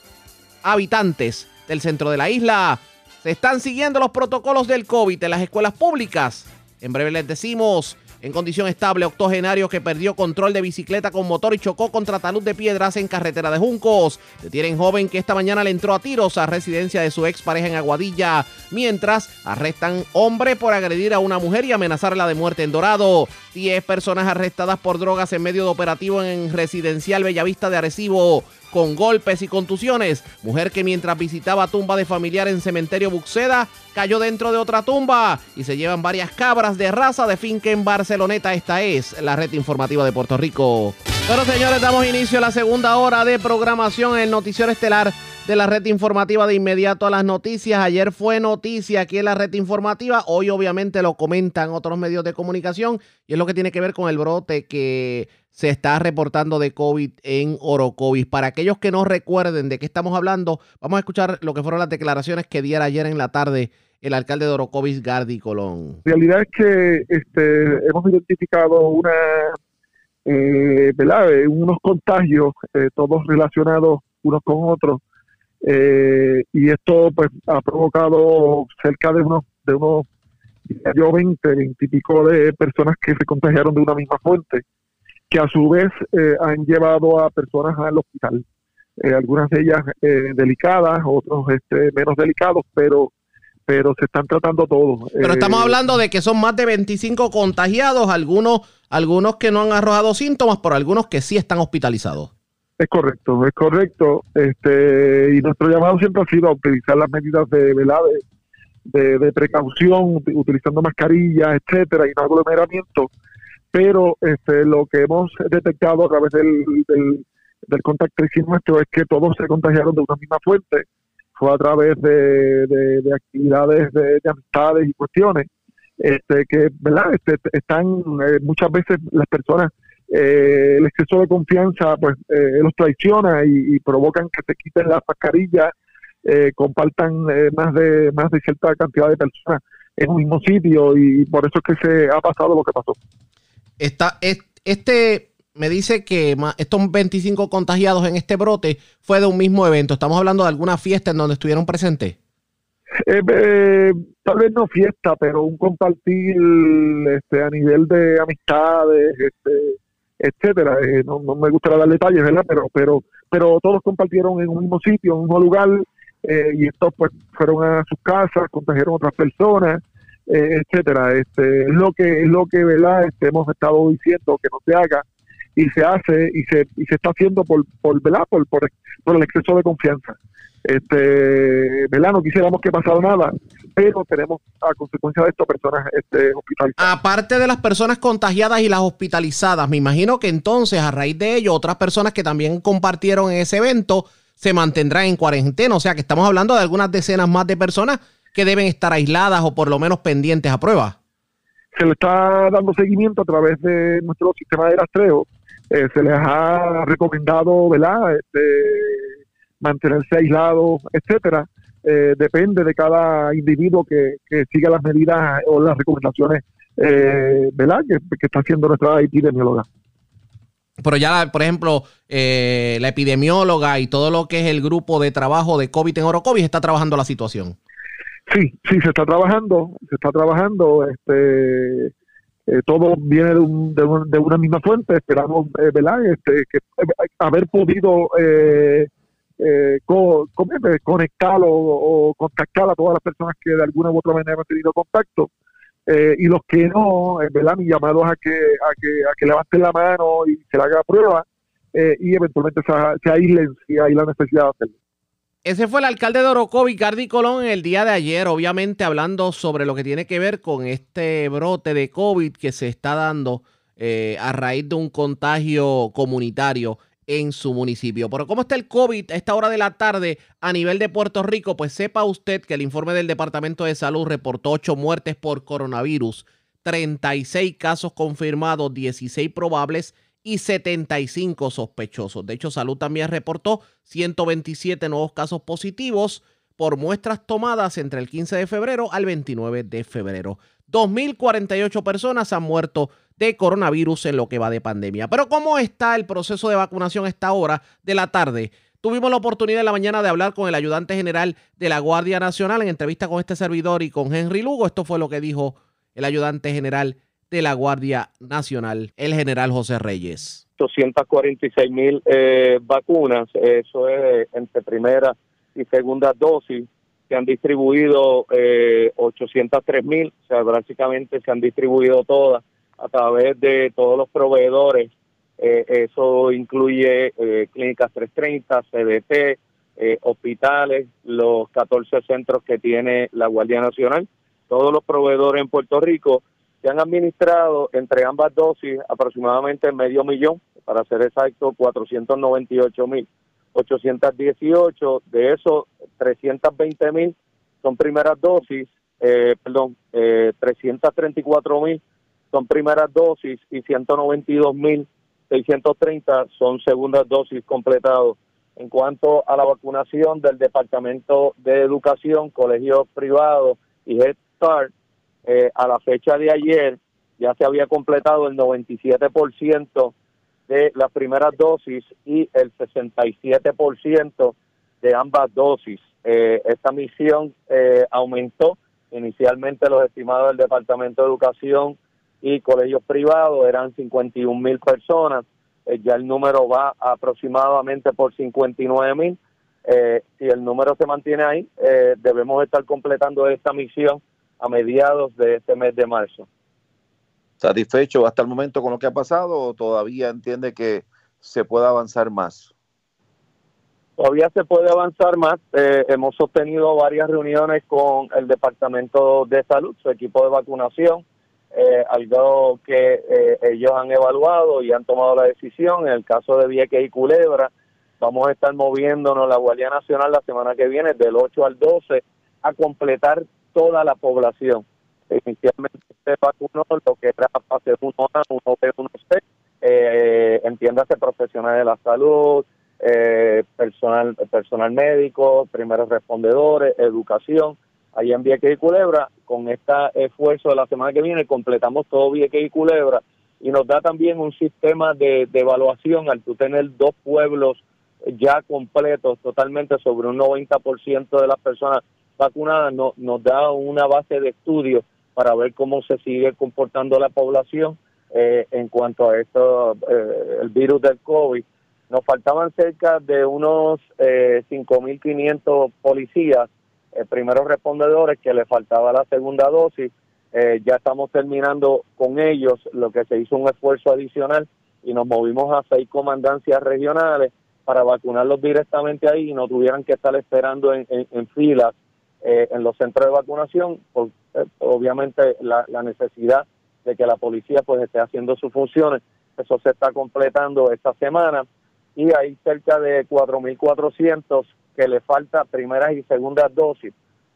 habitantes del centro de la isla. Se están siguiendo los protocolos del COVID en las escuelas públicas. En breve les decimos, en condición estable, octogenario que perdió control de bicicleta con motor y chocó contra talud de piedras en carretera de Juncos. Detienen joven que esta mañana le entró a tiros a residencia de su expareja en Aguadilla, mientras arrestan hombre por agredir a una mujer y amenazarla de muerte en Dorado. Diez personas arrestadas por drogas en medio de operativo en residencial Bellavista de Arecibo con golpes y contusiones. Mujer que mientras visitaba tumba de familiar en cementerio Buxeda cayó dentro de otra tumba y se llevan varias cabras de raza de finca en Barceloneta. Esta es la red informativa de Puerto Rico. Bueno, señores, damos inicio a la segunda hora de programación en el noticiero estelar de la red informativa de inmediato a las noticias. Ayer fue noticia aquí en la red informativa, hoy obviamente lo comentan otros medios de comunicación y es lo que tiene que ver con el brote que se está reportando de COVID en Orocovis. Para aquellos que no recuerden de qué estamos hablando, vamos a escuchar lo que fueron las declaraciones que diera ayer en la tarde el alcalde de Orocovis, Gardi Colón. La realidad es que este, hemos identificado una, eh, unos contagios, eh, todos relacionados unos con otros, eh, y esto pues ha provocado cerca de unos, de unos, yo 20, 20 y pico de personas que se contagiaron de una misma fuente que a su vez eh, han llevado a personas al hospital. Eh, algunas de ellas eh, delicadas, otros este, menos delicados, pero pero se están tratando todos. Pero estamos hablando de que son más de 25 contagiados, algunos algunos que no han arrojado síntomas, pero algunos que sí están hospitalizados. Es correcto, es correcto. Este y nuestro llamado siempre ha sido a utilizar las medidas de ¿verdad? De, de, precaución, utilizando mascarillas, etcétera, y no aglomeramiento pero este, lo que hemos detectado a través del, del, del contact nuestro es que todos se contagiaron de una misma fuente, fue a través de, de, actividades de, amistades y cuestiones, este, que verdad este, están eh, muchas veces las personas eh, el exceso de confianza pues eh, los traiciona y, y, provocan que se quiten las mascarillas eh, compartan eh, más de más de cierta cantidad de personas en un mismo sitio y por eso es que se ha pasado lo que pasó Está, este me dice que estos 25 contagiados en este brote fue de un mismo evento. ¿Estamos hablando de alguna fiesta en donde estuvieron presentes? Eh, eh, tal vez no fiesta, pero un compartir este, a nivel de amistades, este, etcétera. Eh, no, no, me gustaría dar detalles, ¿verdad? Pero, pero, pero todos compartieron en un mismo sitio, en un mismo lugar, eh, y estos pues fueron a sus casas, contagiaron a otras personas eh, etcétera. Este, es lo que es lo que ¿verdad? Este, hemos estado diciendo que no se haga y se hace y se y se está haciendo por por ¿verdad? por, por, el exceso de confianza. Este, ¿verdad? No quisiéramos que pasara nada, pero tenemos a consecuencia de esto personas este, hospitalizadas. Aparte de las personas contagiadas y las hospitalizadas, me imagino que entonces a raíz de ello otras personas que también compartieron ese evento se mantendrán en cuarentena, o sea que estamos hablando de algunas decenas más de personas que deben estar aisladas o por lo menos pendientes a prueba? Se le está dando seguimiento a través de nuestro sistema de rastreo. Eh, se les ha recomendado, ¿verdad? Este, mantenerse aislados, etcétera. Eh, depende de cada individuo que, que, siga las medidas o las recomendaciones, eh, ¿verdad? Que, que, está haciendo nuestra epidemióloga. Pero ya, por ejemplo, eh, la epidemióloga y todo lo que es el grupo de trabajo de COVID en Orocovis está trabajando la situación. Sí, sí, se está trabajando, se está trabajando, este, eh, todo viene de, un, de, un, de, una misma fuente, esperamos, eh. Este, que eh, haber podido eh, eh, co- co- conectar o, contactar a todas las personas que de alguna u otra manera han tenido contacto. Y los que no, verdad, mi llamado es a que, a que, a que levanten la mano y se le haga prueba y eventualmente se, se aíslen si hay la necesidad de hacerlo. Ese fue el alcalde de Orocovi, Cardi Colón, el día de ayer, obviamente hablando sobre lo que tiene que ver con este brote de COVID que se está dando eh, a raíz de un contagio comunitario en su municipio. Pero ¿cómo está el COVID a esta hora de la tarde a nivel de Puerto Rico? Pues sepa usted que el informe del Departamento de Salud reportó 8 muertes por coronavirus, 36 casos confirmados, 16 probables y 75 sospechosos. De hecho, Salud también reportó 127 nuevos casos positivos por muestras tomadas entre el 15 de febrero al 29 de febrero. 2.048 personas han muerto de coronavirus en lo que va de pandemia. Pero ¿cómo está el proceso de vacunación a esta hora de la tarde? Tuvimos la oportunidad en la mañana de hablar con el ayudante general de la Guardia Nacional en entrevista con este servidor y con Henry Lugo. Esto fue lo que dijo el ayudante general de la Guardia Nacional, el general José Reyes. 246 mil eh, vacunas, eso es entre primera y segunda dosis, se han distribuido eh, 803 mil, o sea, básicamente se han distribuido todas a través de todos los proveedores, eh, eso incluye eh, clínicas 330, CDT, hospitales, los 14 centros que tiene la Guardia Nacional, todos los proveedores en Puerto Rico se han administrado entre ambas dosis aproximadamente medio millón, para ser exacto, 498 mil. 818, de esos 320 mil son primeras dosis, eh, perdón, eh, 334 mil son primeras dosis y 192 mil 630 son segundas dosis completados. En cuanto a la vacunación del Departamento de Educación, colegios privados y Head Start, eh, a la fecha de ayer ya se había completado el 97% de las primeras dosis y el 67% de ambas dosis. Eh, esta misión eh, aumentó inicialmente los estimados del Departamento de Educación y colegios privados eran 51 mil personas, eh, ya el número va aproximadamente por 59 mil. Eh, si el número se mantiene ahí, eh, debemos estar completando esta misión a mediados de este mes de marzo. ¿Satisfecho hasta el momento con lo que ha pasado o todavía entiende que se puede avanzar más? Todavía se puede avanzar más. Eh, hemos sostenido varias reuniones con el Departamento de Salud, su equipo de vacunación, eh, algo que eh, ellos han evaluado y han tomado la decisión. En el caso de Vieques y Culebra, vamos a estar moviéndonos la Guardia Nacional la semana que viene, del 8 al 12, a completar toda la población. Inicialmente se vacunó lo que era fase 1A, 1B, 1C, eh, entiéndase profesionales de la salud, eh, personal personal médico, primeros respondedores, educación. Ahí en Vieques y Culebra, con este esfuerzo de la semana que viene, completamos todo Vieques y Culebra y nos da también un sistema de, de evaluación al tú tener dos pueblos ya completos, totalmente sobre un 90% de las personas vacunadas, no, nos da una base de estudio para ver cómo se sigue comportando la población eh, en cuanto a esto, eh, el virus del COVID. Nos faltaban cerca de unos eh, 5.500 policías, eh, primeros respondedores, que le faltaba la segunda dosis. Eh, ya estamos terminando con ellos, lo que se hizo un esfuerzo adicional y nos movimos a seis comandancias regionales para vacunarlos directamente ahí y no tuvieran que estar esperando en, en, en filas eh, en los centros de vacunación, por, eh, obviamente la, la, necesidad de que la policía pues esté haciendo sus funciones, eso se está completando esta semana y hay cerca de 4.400 que le falta primeras y segundas dosis.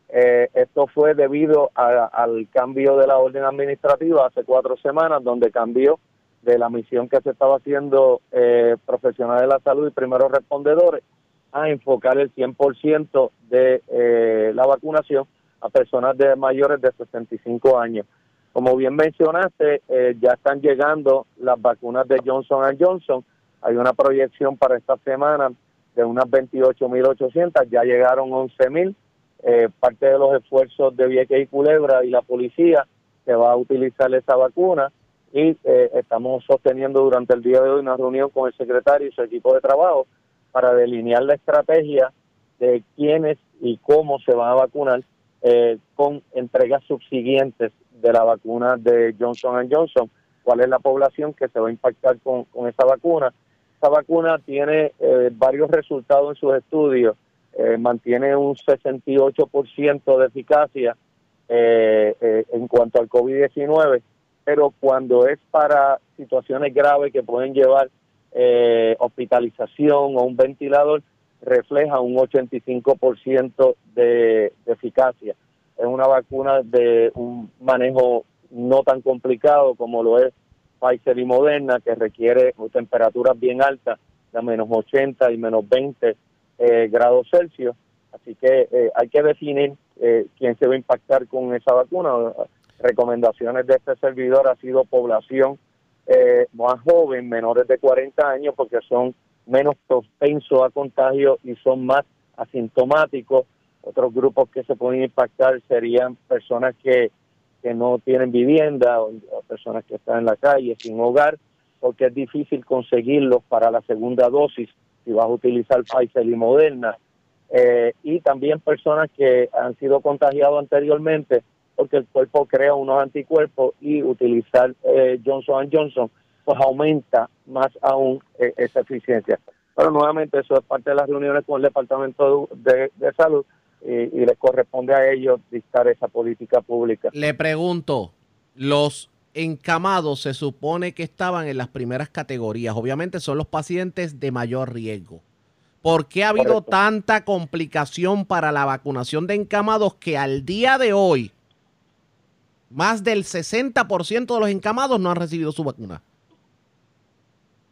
Eh, esto fue debido al cambio de la orden administrativa hace cuatro semanas, donde cambió de la misión que se estaba haciendo eh, profesionales de la salud y primeros respondedores a enfocar el 100% de eh, la vacunación a personas de mayores de 65 años. Como bien mencionaste, eh, ya están llegando las vacunas de Johnson Johnson. Hay una proyección para esta semana de unas 28.800, ya llegaron 11.000. Eh, parte de los esfuerzos de Vieques y Culebra y la policía se va a utilizar esa vacuna y eh, estamos sosteniendo durante el día de hoy una reunión con el secretario y su equipo de trabajo para delinear la estrategia de quiénes y cómo se van a vacunar eh, con entregas subsiguientes de la vacuna de Johnson Johnson, cuál es la población que se va a impactar con, con esa vacuna. Esta vacuna tiene eh, varios resultados en sus estudios, eh, mantiene un 68% de eficacia en cuanto al COVID-19, pero cuando es para situaciones graves que pueden llevar hospitalización o un ventilador, refleja un 85% de, de eficacia. Es una vacuna de un manejo no tan complicado como lo es Pfizer y Moderna, que requiere temperaturas bien altas, de menos 80 y menos 20 eh, grados Celsius. Así que eh, hay que definir eh, quién se va a impactar con esa vacuna. Recomendaciones de este servidor ha sido población más joven, menores de 40 años, porque son menos propensos a contagio y son más asintomáticos. Otros grupos que se pueden impactar serían personas que, que no tienen vivienda o, personas que están en la calle sin hogar, porque es difícil conseguirlos para la segunda dosis si vas a utilizar Pfizer y Moderna. Eh, y también personas que han sido contagiados anteriormente porque el cuerpo crea unos anticuerpos y utilizar eh, Johnson Johnson pues aumenta más aún eh, esa eficiencia. Pero nuevamente eso es parte de las reuniones con el Departamento de, Salud y, y les corresponde a ellos dictar esa política pública. Le pregunto, los encamados se supone que estaban en las primeras categorías. Obviamente son los pacientes de mayor riesgo. ¿Por qué ha habido tanta complicación para la vacunación de encamados que al día de hoy más del 60% de los encamados no han recibido su vacuna?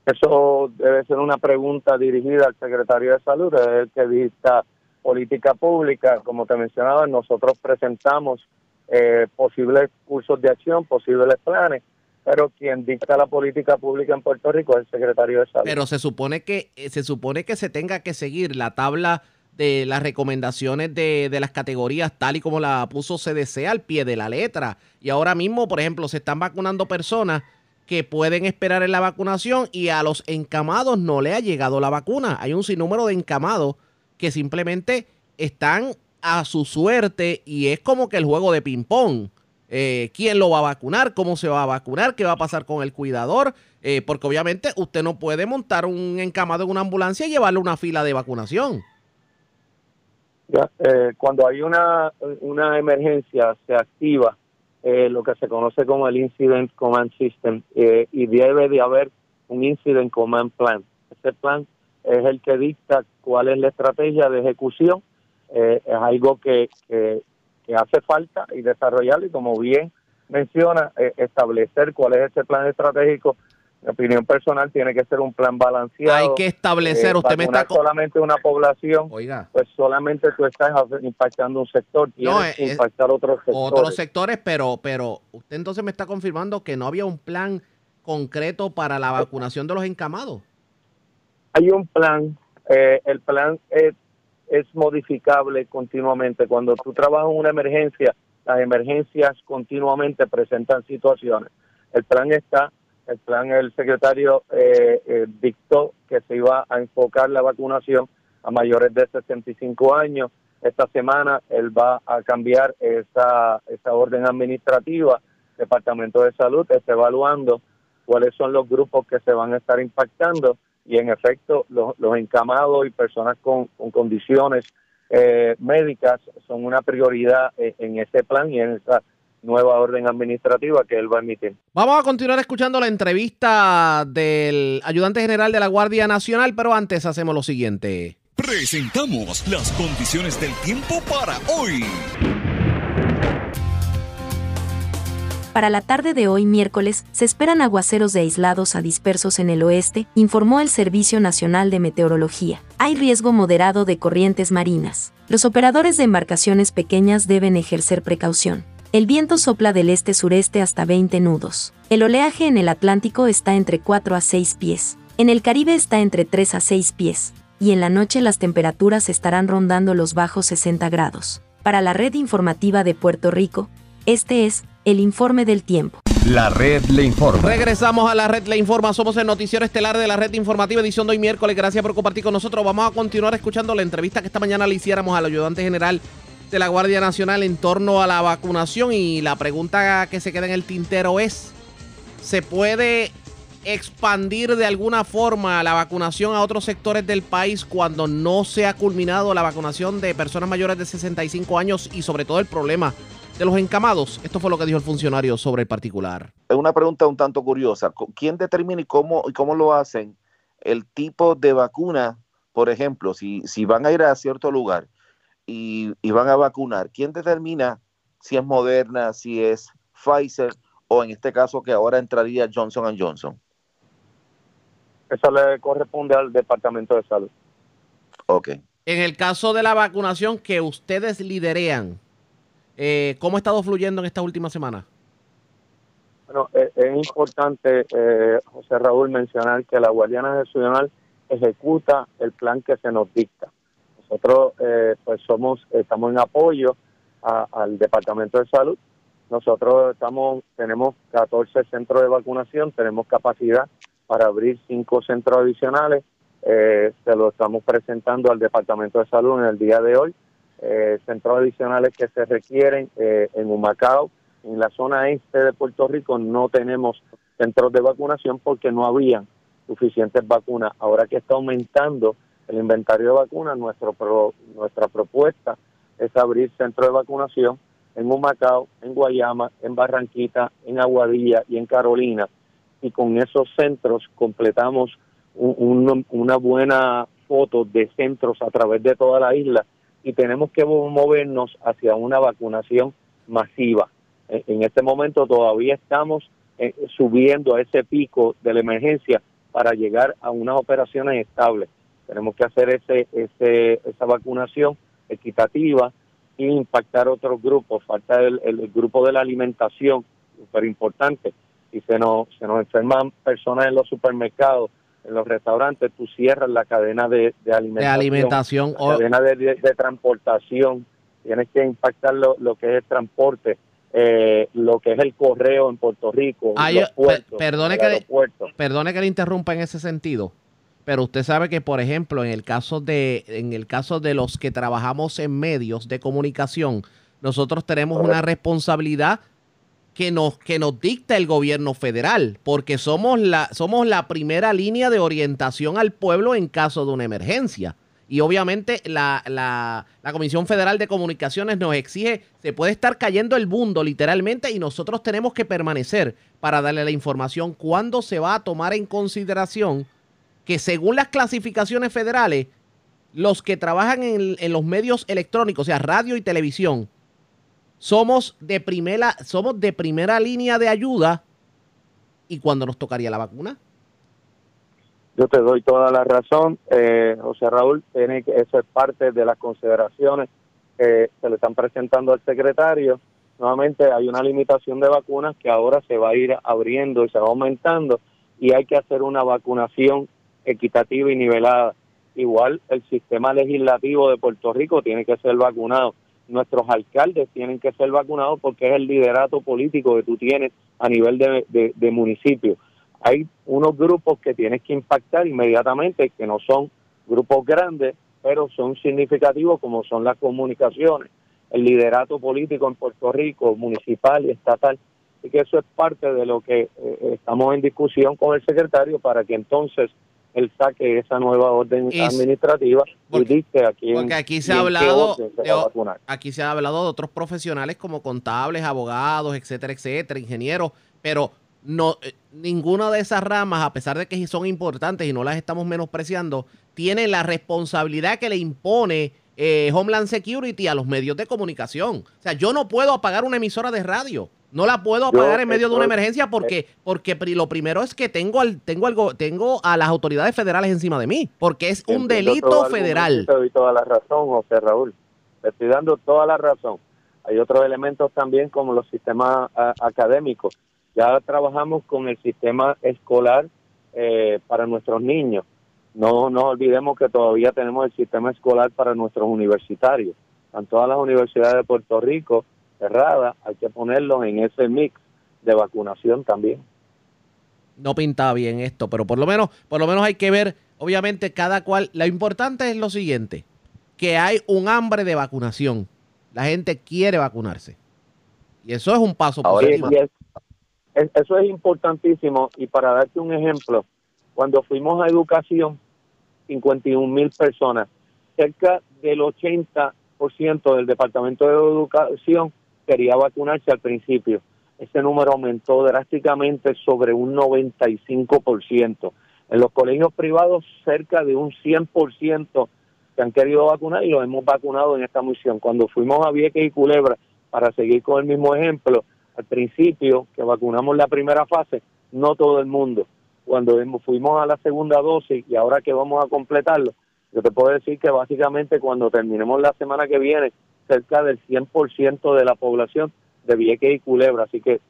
Eso debe ser una pregunta dirigida al secretario de Salud, es el que dicta política pública. Como te mencionaba, nosotros presentamos eh, posibles cursos de acción, posibles planes, pero quien dicta la política pública en Puerto Rico es el secretario de Salud. Pero se supone que eh, se supone que se tenga que seguir la tabla de las recomendaciones de, de, las categorías tal y como la puso CDC al pie de la letra. Y ahora mismo, por ejemplo, se están vacunando personas que pueden esperar en la vacunación y a los encamados no le ha llegado la vacuna. Hay un sinnúmero de encamados que simplemente están a su suerte y es como que el juego de ping-pong. Eh, ¿Quién lo va a vacunar? ¿Cómo se va a vacunar? ¿Qué va a pasar con el cuidador? Eh, porque obviamente usted no puede montar un encamado en una ambulancia y llevarle una fila de vacunación. Eh, cuando hay una, una emergencia, se activa eh, lo que se conoce como el Incident Command System eh, y debe de haber un Incident Command Plan. Ese plan es el que dicta cuál es la estrategia de ejecución. Eh, es algo que, que, hace falta y desarrollarlo y como bien menciona, establecer cuál es ese plan estratégico mi opinión personal tiene que ser un plan balanceado. Hay que establecer, usted me está solamente una población, Oiga. pues solamente tú estás impactando un sector, tienes que impactar otros sectores. Otros sectores, pero pero usted entonces me está confirmando que no había un plan concreto para la vacunación de los encamados. Hay un plan, eh, el plan es, es modificable continuamente. Cuando tú trabajas en una emergencia, las emergencias continuamente presentan situaciones. El plan está el plan, el secretario eh, eh, dictó que se iba a enfocar la vacunación a mayores de 65 años. Esta semana él va a cambiar esa, orden administrativa. Departamento de Salud está evaluando cuáles son los grupos que se van a estar impactando y en efecto los, encamados y personas con, condiciones eh, médicas son una prioridad en ese plan y en esa nueva orden administrativa que él va a emitir. Vamos a continuar escuchando la entrevista del ayudante general de la Guardia Nacional, pero antes hacemos lo siguiente. Presentamos las condiciones del tiempo para hoy. Para la tarde de hoy miércoles se esperan aguaceros de aislados a dispersos en el oeste, informó el Servicio Nacional de Meteorología. Hay riesgo moderado de corrientes marinas. Los operadores de embarcaciones pequeñas deben ejercer precaución. El viento sopla del este-sureste hasta 20 nudos. El oleaje en el Atlántico está entre 4 a 6 pies. En el Caribe está entre 3 a 6 pies. Y en la noche las temperaturas estarán rondando los bajos 60 grados. Para la red informativa de Puerto Rico, este es el informe del tiempo. La red le informa. Regresamos a la red le informa. Somos el noticiero estelar de la red informativa, edición de hoy miércoles. Gracias por compartir con nosotros. Vamos a continuar escuchando la entrevista que esta mañana le hiciéramos al ayudante general de la Guardia Nacional en torno a la vacunación. Y la pregunta que se queda en el tintero es: ¿se puede expandir de alguna forma la vacunación a otros sectores del país cuando no se ha culminado la vacunación de personas mayores de 65 años y sobre todo el problema de los encamados. Esto fue lo que dijo el funcionario sobre el particular. Es una pregunta un tanto curiosa. ¿Quién determina y cómo, y cómo lo hacen el tipo de vacuna? Por ejemplo, si, si van a ir a cierto lugar y, y van a vacunar, ¿quién determina si es Moderna, si es Pfizer o en este caso que ahora entraría Johnson Johnson? Eso le corresponde al Departamento de Salud. Ok. En el caso de la vacunación que ustedes liderean, eh, ¿cómo ha estado fluyendo en esta última semana? Bueno, eh, es importante, eh, José Raúl, mencionar que la Guardia Nacional ejecuta el plan que se nos dicta. Nosotros, eh, pues, somos, estamos en apoyo a- al Departamento de Salud. Nosotros estamos, tenemos 14 centros de vacunación, tenemos capacidad para abrir cinco centros adicionales. Eh, se lo estamos presentando al Departamento de Salud en el día de hoy. Eh, centros adicionales que se requieren eh, en Humacao, en la zona este de Puerto Rico no tenemos centros de vacunación porque no habían suficientes vacunas. Ahora que está aumentando el inventario de vacunas, nuestro pro- nuestra propuesta es abrir centros de vacunación en Humacao, en Guayama, en Barranquita, en Aguadilla y en Carolina. Y con esos centros completamos un- un- una buena foto de centros a través de toda la isla y tenemos que movernos hacia una vacunación masiva. En, en este momento todavía estamos eh, subiendo a ese pico de la emergencia para llegar a unas operaciones estables. Tenemos que hacer ese, ese, esa vacunación equitativa e impactar otros grupos. Falta el, el grupo de la alimentación, súper importante. Si se nos, se nos enferman personas en los supermercados, en los restaurantes, tú cierras la cadena de, de alimentación. alimentación, la o- cadena de, de- de transportación. Tienes que impactar lo, lo que es el transporte, eh, lo que es el correo en Puerto Rico, Ay, los pe- puertos, perdone, el que le, aeropuerto. perdone que le interrumpa en ese sentido, pero usted sabe que, por ejemplo, en el caso de, en el caso de los que trabajamos en medios de comunicación, nosotros tenemos una responsabilidad que nos, que nos dicta el gobierno federal, porque somos la, somos la primera línea de orientación al pueblo en caso de una emergencia. Y obviamente la, la, la Comisión Federal de Comunicaciones nos exige, se puede estar cayendo el mundo literalmente y nosotros tenemos que permanecer para darle la información cuándo se va a tomar en consideración que según las clasificaciones federales, los que trabajan en, los medios electrónicos, o sea, radio y televisión, somos de primera, somos de primera línea de ayuda y cuando nos tocaría la vacuna. Yo te doy toda la razón, eh, José Raúl, tiene que, eso es parte de las consideraciones que se le están presentando al secretario. Nuevamente hay una limitación de vacunas que ahora se va a ir abriendo y se va aumentando y hay que hacer una vacunación equitativa y nivelada. Igual el sistema legislativo de Puerto Rico tiene que ser vacunado. Nuestros alcaldes tienen que ser vacunados porque es el liderato político que tú tienes a nivel de, municipio hay unos grupos que tienes que impactar inmediatamente, que no son grupos grandes, pero son significativos como son las comunicaciones, el liderato político en Puerto Rico, municipal y estatal. Y que eso es parte de lo que eh, estamos en discusión con el secretario para que entonces él saque esa nueva orden administrativa y dicte a quién Porque aquí se y ha hablado se de, aquí se ha hablado de otros profesionales como contables, abogados, etcétera, etcétera, ingenieros, pero no eh, ninguna de esas ramas, a pesar de que son importantes y no las estamos menospreciando, tiene la responsabilidad que le impone eh, Homeland Security a los medios de comunicación. O sea, yo no puedo apagar una emisora de radio. No la puedo apagar en medio de una emergencia porque, porque lo primero es que tengo al, tengo algo, tengo a las autoridades federales encima de mí, porque es un delito federal. Te doy toda la razón, José Raúl. Te estoy dando toda la razón. Hay otros elementos también como los sistemas académicos. Ya trabajamos con el sistema escolar eh, para nuestros niños. No nos olvidemos que todavía tenemos el sistema escolar para nuestros universitarios. Están todas las universidades de Puerto Rico cerradas, hay que ponerlos en ese mix de vacunación también. No pintaba bien esto, pero por lo menos, por lo menos hay que ver, obviamente, cada cual. Lo importante es lo siguiente: que hay un hambre de vacunación. La gente quiere vacunarse. Y eso es un paso positivo. eso es importantísimo. Y para darte un ejemplo, cuando fuimos a educación, 51 mil personas, cerca del 80% del Departamento de Educación quería vacunarse al principio. Ese número aumentó drásticamente sobre un 95%. En los colegios privados, cerca de un 100% se han querido vacunar y los hemos vacunado en esta misión. Cuando fuimos a Vieques y Culebra, para seguir con el mismo ejemplo, al principio que vacunamos la primera fase, no todo el mundo. Cuando fuimos a la segunda dosis y ahora que vamos a completarlo, yo te puedo decir que básicamente cuando terminemos la semana que viene, cerca del 100% de la población de Vieques y Culebra. Así que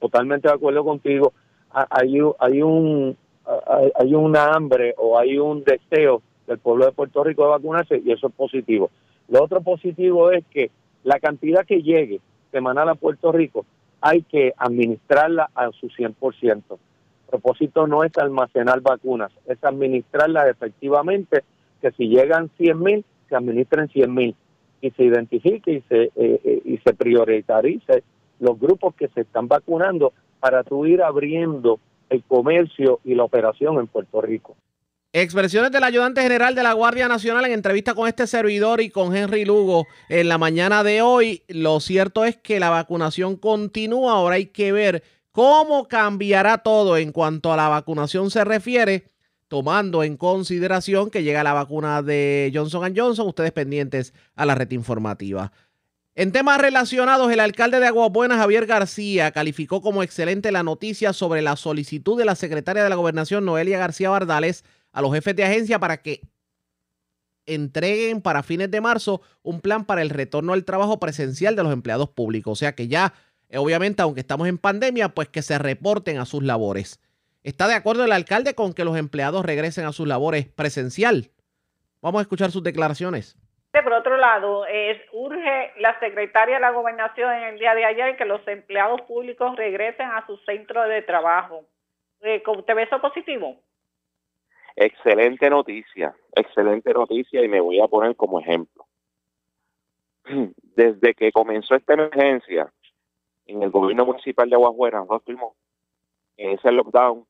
totalmente de acuerdo contigo. Hay, hay, un, hay una hambre o hay un deseo del pueblo de Puerto Rico de vacunarse y eso es positivo. Lo otro positivo es que la cantidad que llegue semanal a Puerto Rico hay que administrarla a su 100%. El propósito no es almacenar vacunas, es administrarlas efectivamente, que si llegan 100 mil, se administren 100 mil y se identifique y se, eh, eh, y se prioritarice los grupos que se están vacunando para tú ir abriendo el comercio y la operación en Puerto Rico. Expresiones del ayudante general de la Guardia Nacional en entrevista con este servidor y con Henry Lugo en la mañana de hoy. Lo cierto es que la vacunación continúa. Ahora hay que ver cómo cambiará todo en cuanto a la vacunación se refiere, tomando en consideración que llega la vacuna de Johnson Johnson. Ustedes pendientes a la red informativa. En temas relacionados, el alcalde de Aguabuena, Javier García, calificó como excelente la noticia sobre la solicitud de la secretaria de la Gobernación, Noelia García Bardales, a los jefes de agencia para que entreguen para fines de marzo un plan para el retorno al trabajo presencial de los empleados públicos. O sea que ya, eh, obviamente, aunque estamos en pandemia, pues que se reporten a sus labores. ¿Está de acuerdo el alcalde con que los empleados regresen a sus labores presencial? Vamos a escuchar sus declaraciones. Por otro lado, es, urge la secretaria de la gobernación en el día de ayer que los empleados públicos regresen a su centro de trabajo. Eh, ¿Te ves eso positivo? Excelente noticia, excelente noticia y me voy a poner como ejemplo. Desde que comenzó esta emergencia en el gobierno municipal de Aguajuera, nosotros en ese lockdown,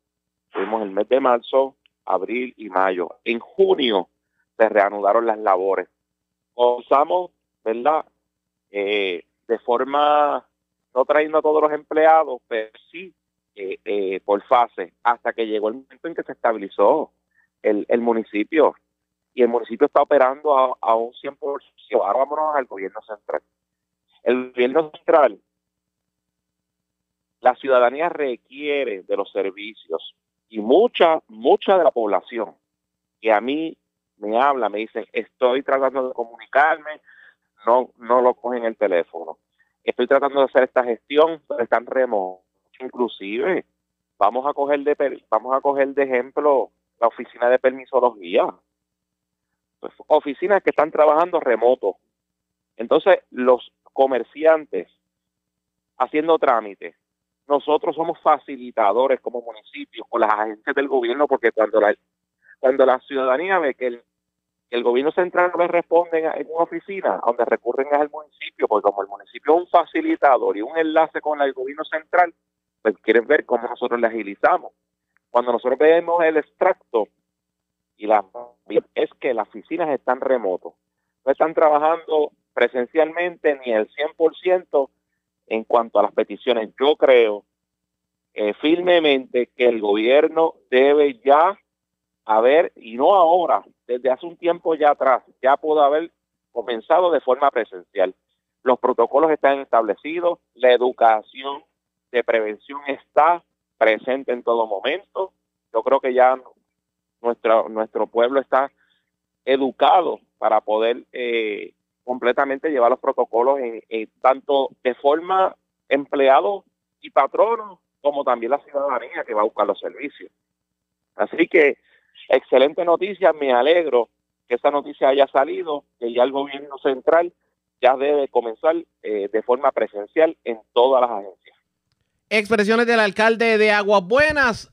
tuvimos el mes de marzo, abril y mayo. En junio se reanudaron las labores. Comenzamos, ¿verdad? Eh, de forma, no trayendo a todos los empleados, pero sí eh, eh, por fase, hasta que llegó el momento en que se estabilizó el, municipio y el municipio está operando a, un 100%. Ahora vámonos al gobierno central. El gobierno central, la ciudadanía requiere de los servicios y mucha, mucha de la población que a mí me habla, me dicen, estoy tratando de comunicarme, no, no lo cogen el teléfono. Estoy tratando de hacer esta gestión, pero están remotos. Inclusive, vamos a coger de, vamos a coger de ejemplo la oficina de permisología. Pues, oficinas que están trabajando remoto. Entonces, los comerciantes haciendo trámites, nosotros somos facilitadores como municipios con las agencias del gobierno porque cuando la, cuando la ciudadanía ve que el, gobierno central no le responde en, una oficina, donde recurren al municipio, porque como el municipio es un facilitador y un enlace con el gobierno central, pues quieren ver cómo nosotros le agilizamos. Cuando nosotros vemos el extracto y la es que las oficinas están remotos, no están trabajando presencialmente ni el 100% en cuanto a las peticiones. Yo creo eh, firmemente que el gobierno debe ya haber, y no ahora, desde hace un tiempo ya atrás, ya pudo haber comenzado de forma presencial. Los protocolos están establecidos, la educación de prevención está, presente en todo momento. Yo creo que ya nuestra, nuestro pueblo está educado para poder eh, completamente llevar los protocolos en, tanto de forma empleado y patrono como también la ciudadanía que va a buscar los servicios. Así que excelente noticia, me alegro que esta noticia haya salido, que ya el gobierno central ya debe comenzar eh, de forma presencial en todas las agencias. Expresiones del alcalde de Aguas Buenas.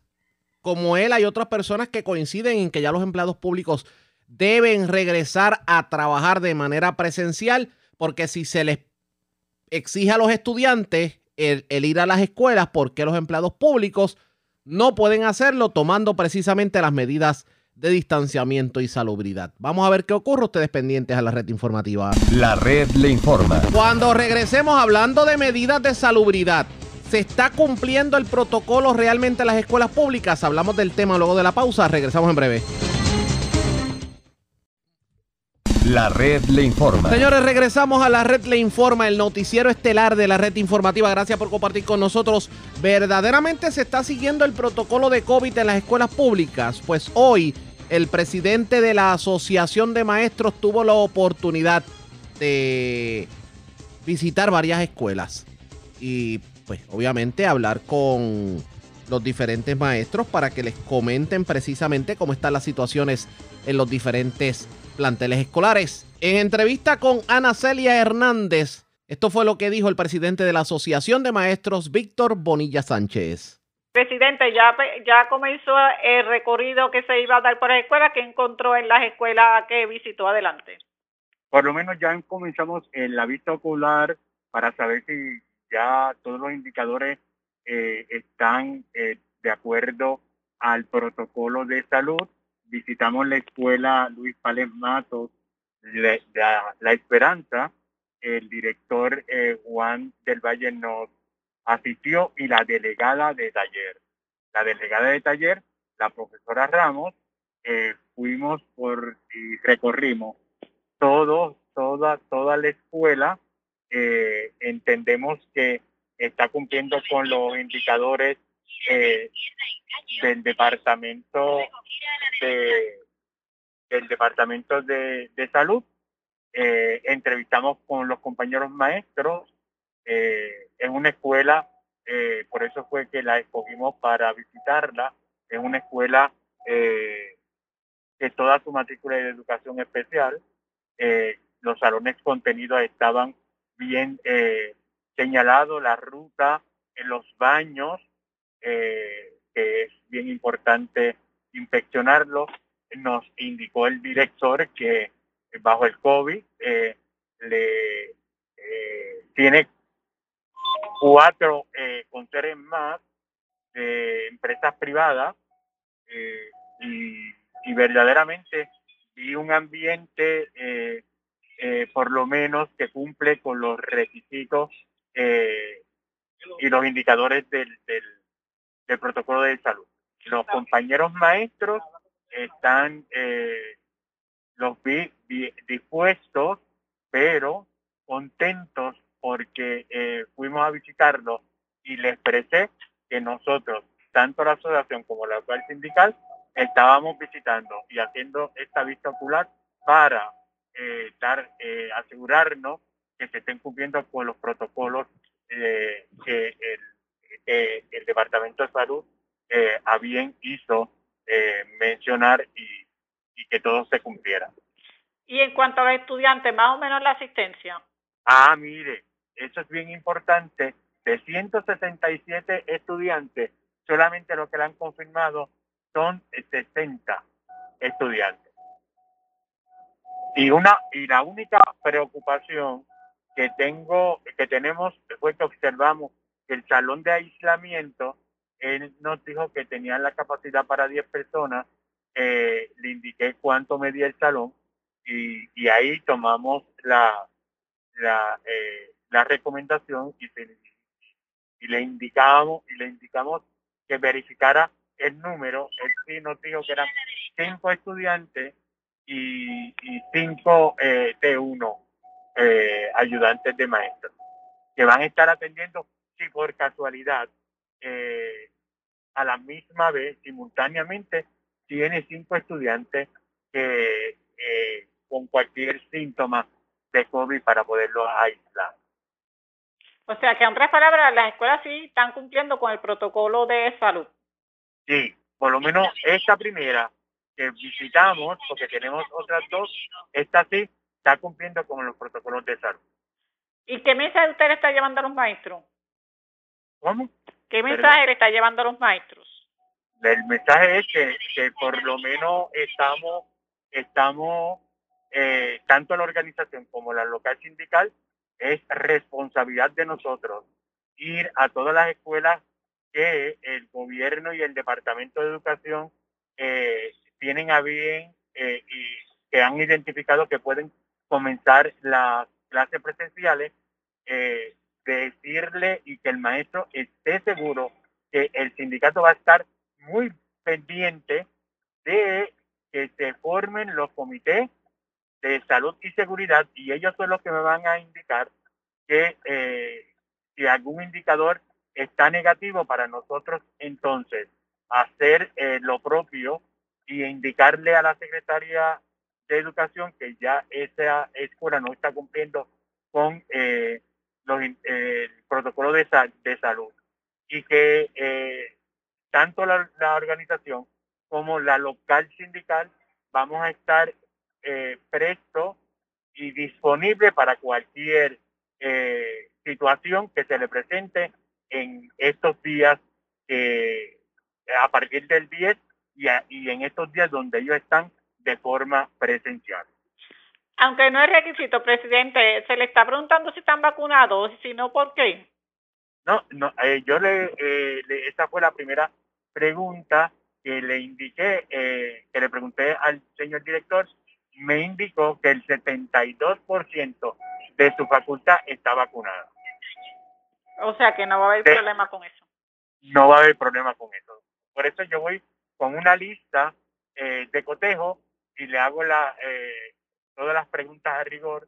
Como él, hay otras personas que coinciden en que ya los empleados públicos deben regresar a trabajar de manera presencial, porque si se les exige a los estudiantes el, el ir a las escuelas, ¿por qué los empleados públicos no pueden hacerlo tomando precisamente las medidas de distanciamiento y salubridad. Vamos a ver qué ocurre, ustedes pendientes a la red informativa. La red le informa. Cuando regresemos hablando de medidas de salubridad, ¿se está cumpliendo el protocolo realmente en las escuelas públicas? Hablamos del tema luego de la pausa, regresamos en breve. La red le informa. Señores, regresamos a la red le informa, el noticiero estelar de la red informativa. Gracias por compartir con nosotros. ¿Verdaderamente se está siguiendo el protocolo de COVID en las escuelas públicas? Pues hoy el presidente de la Asociación de Maestros tuvo la oportunidad de visitar varias escuelas y pues obviamente hablar con los diferentes maestros para que les comenten precisamente cómo están las situaciones en los diferentes planteles escolares. En entrevista con Ana Celia Hernández, esto fue lo que dijo el presidente de la Asociación de Maestros, Víctor Bonilla Sánchez. Presidente, ya, ya comenzó el recorrido que se iba a dar por las escuelas, que encontró en las escuelas que visitó adelante. Por lo menos ya comenzamos en la vista ocular para saber si ya todos los indicadores eh, están eh, de acuerdo al protocolo de salud visitamos la escuela Luis Pales Matos, de, la, Esperanza, el director eh, Juan del Valle nos asistió y la delegada de taller. La delegada de taller, la profesora Ramos, eh, fuimos por y recorrimos todo, toda, toda la escuela. Eh, entendemos que está cumpliendo con los indicadores del departamento del Departamento de, Salud. Eh, entrevistamos con los compañeros maestros. Eh, en una escuela, eh, por eso fue que la escogimos para visitarla. Es una escuela que toda su matrícula de educación especial, los salones contenidos estaban bien señalados, la ruta en los baños, que es bien importante inspeccionarlo. Nos indicó el director que bajo el COVID eh, le eh, tiene cuatro eh, conserjes más de empresas privadas eh, y, verdaderamente vi un ambiente por lo menos que cumple con los requisitos y los indicadores del, del protocolo de salud. Los compañeros maestros están eh, los vi, dispuestos, pero contentos porque eh, fuimos a visitarlos y les expresé que nosotros, tanto la asociación como la actual sindical, estábamos visitando y haciendo esta vista ocular para eh, dar, eh, asegurarnos que se estén cumpliendo con los protocolos que el, el Departamento de Salud eh, a bien hizo eh, mencionar y, que todo se cumpliera. Y en cuanto a los estudiantes, más o menos la asistencia. Ah, mire, eso es bien importante. De 167 estudiantes, solamente lo que le han confirmado son 60 estudiantes. Y una y la única preocupación que tengo que tenemos fue que observamos el salón de aislamiento él nos dijo que tenían la capacidad para 10 personas, eh, le indiqué cuánto medía el salón y, ahí tomamos la, la, eh, la recomendación y, y, le indicamos y le indicamos que verificara el número. Él sí nos dijo que eran cinco estudiantes y, y cinco eh, T1 eh, ayudantes de maestro que van a estar atendiendo si por casualidad eh, a la misma vez, simultáneamente, tiene cinco estudiantes que, eh, con cualquier síntoma de COVID para poderlos aislar. O sea que, en otras palabras, las escuelas sí están cumpliendo con el protocolo de salud. Sí, por lo menos esta primera que visitamos, porque tenemos otras dos, esta sí está cumpliendo con los protocolos de salud. ¿Y qué mensaje usted está llevando a los maestros? ¿Cómo? ¿Qué mensaje le está llevando a los maestros? El mensaje es que, que por lo menos estamos, estamos eh, tanto la organización como la local sindical, es responsabilidad de nosotros ir a todas las escuelas que el gobierno y el Departamento de Educación eh, tienen a bien eh, y que han identificado que pueden comenzar las clases presenciales, eh, decirle y que el maestro esté seguro que el sindicato va a estar muy pendiente de que se formen los comités de salud y seguridad y ellos son los que me van a indicar que eh, si algún indicador está negativo para nosotros entonces hacer eh, lo propio y indicarle a la secretaria de educación que ya esa escuela no está cumpliendo con eh, los, el protocolo de, de salud y que eh, tanto la, la, organización como la local sindical vamos a estar eh, presto y disponible para cualquier eh, situación que se le presente en estos días eh, a partir del 10 y, y en estos días donde ellos están de forma presencial. Aunque no es requisito, presidente, se le está preguntando si están vacunados y si no, ¿por qué? No, no eh, yo le, eh, le, esa fue la primera pregunta que le indiqué, eh, que le pregunté al señor director, me indicó que el 72% de su facultad está vacunada. O sea que no va a haber de, problema con eso. No va a haber problema con eso. Por eso yo voy con una lista eh, de cotejo y le hago la, eh, todas las preguntas a rigor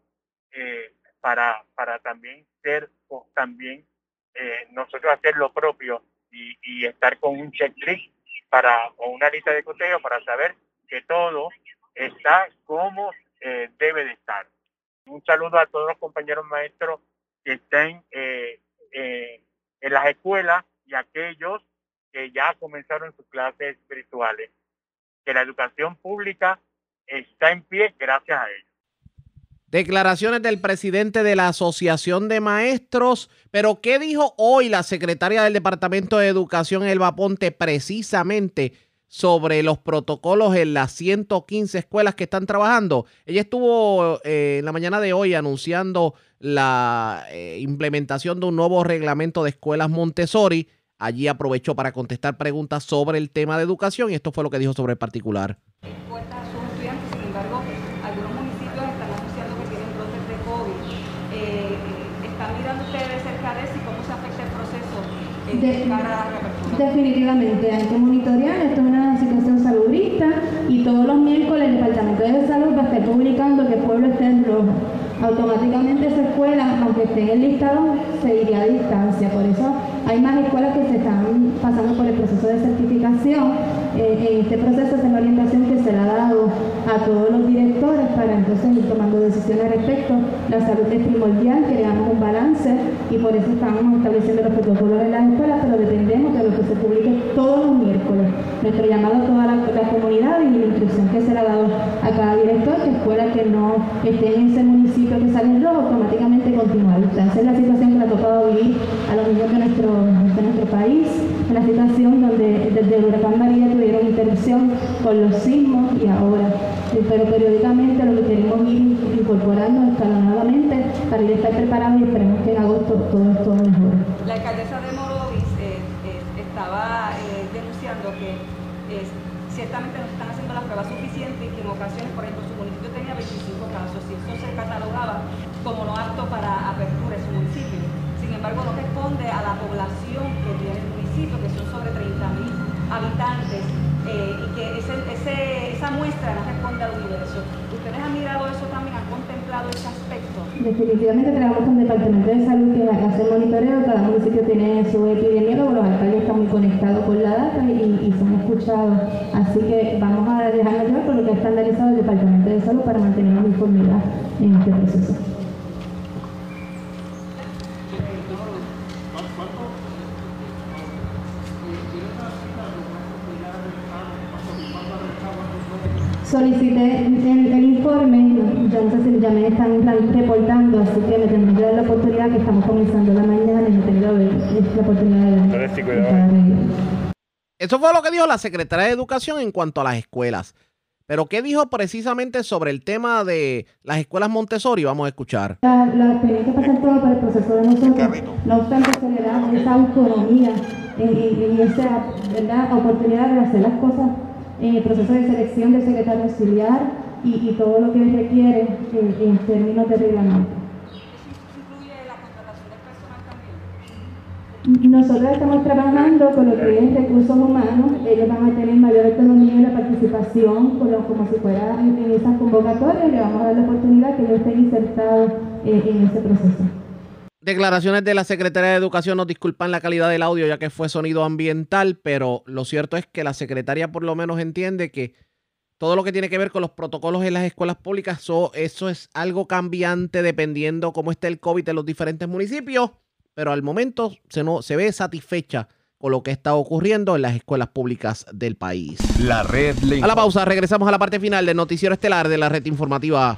eh, para, para también ser también eh, nosotros hacer lo propio y, y estar con un checklist para o una lista de cotejo para saber que todo está como eh, debe de estar. Un saludo a todos los compañeros maestros que estén eh, eh, en las escuelas y aquellos que ya comenzaron sus clases virtuales. Que la educación pública está en pie gracias a ellos. Declaraciones del presidente de la Asociación de Maestros, pero ¿qué dijo hoy la secretaria del Departamento de Educación, Elba Ponte, precisamente sobre los protocolos en las 115 escuelas que están trabajando. Ella estuvo eh, en la mañana de hoy anunciando la eh, implementación de un nuevo reglamento de escuelas Montessori. Allí aprovechó para contestar preguntas sobre el tema de educación y esto fue lo que dijo sobre el particular embargo, algunos municipios están anunciando que tienen brotes de COVID. Eh, ¿Están mirando ustedes de cerca de eso y cómo se afecta el proceso en De- cara a la reapertura? Definitivamente hay que monitorear, esto es una situación saludista y todos los miércoles el Departamento de Salud va a estar publicando que el pueblo está en rojo. Automáticamente esa escuela, aunque esté en el listado, seguiría a distancia. Por eso hay más escuelas que se están pasando por el proceso de certificación. Eh, en este proceso es la orientación que se le ha dado a todos los directores para entonces ir tomando decisiones al respecto. La salud es primordial, creamos un balance y por eso estamos estableciendo los protocolos en las escuelas, pero dependemos de lo que se publique todos los miércoles. Nuestro llamado a toda la, la comunidad y la instrucción que se le ha dado a cada director, que escuela que no esté en ese municipio que sale en rojo, automáticamente continúa. Esa es la situación que le ha tocado vivir a los niños de nuestro, de nuestro país, una situación donde desde el huracán María tuvieron interrupción con los sismos y ahora. Eh, Pero periódicamente lo que queremos ir incorporando escalonadamente para ir a estar preparados y esperemos que en agosto todo esto mejore. La alcaldesa de Morovis eh, eh, estaba eh, denunciando que eh, ciertamente no están haciendo las pruebas suficientes y que en ocasiones, por ejemplo, su municipio tenía 25 casos y eso se catalogaba como no apto para apertura en su municipio. Sin embargo, no responde a la población que tiene municipio, que son sobre 30.000 habitantes, eh, y que ese, ese- esa muestra no responde al universo. ¿Ustedes han mirado eso también? ¿Han contemplado ese aspecto? Definitivamente trabajamos con el Departamento de Salud que hace monitoreo, cada municipio tiene su epidemiólogo, los alcaldes están muy conectados con la data y, y son escuchados. Así que vamos a dejarnos llevar por lo que ha estandarizado el Departamento de Salud para mantener uniformidad en este proceso. Solicité el, el informe, yo no sé si ya me están reportando, así que me que dar la oportunidad que estamos comenzando la mañana y me tendré la oportunidad de... Eso fue lo que dijo la secretaria de Educación en cuanto a las escuelas. Pero ¿qué dijo precisamente sobre el tema de las escuelas Montessori? Vamos a escuchar. La, la tiene que pasar todo por el proceso de nosotros. No obstante, se le da esa autonomía y, esa ¿verdad? oportunidad de hacer las cosas el proceso de selección del secretario auxiliar y, todo lo que requiere en, términos de reglamento. Nosotros estamos trabajando con lo que es recursos humanos, ellos van a tener mayor autonomía en la participación, como si fuera en, esas convocatorias, le vamos a dar la oportunidad que ellos estén insertados eh, en ese proceso. Declaraciones de la Secretaría de Educación nos disculpan la calidad del audio ya que fue sonido ambiental, pero lo cierto es que la Secretaría por lo menos entiende que todo lo que tiene que ver con los protocolos en las escuelas públicas, eso es algo cambiante dependiendo cómo esté el COVID en los diferentes municipios pero al momento se, no, se ve satisfecha con lo que está ocurriendo en las escuelas públicas del país. La red A la pausa, regresamos a la parte final del noticiero estelar de la red informativa.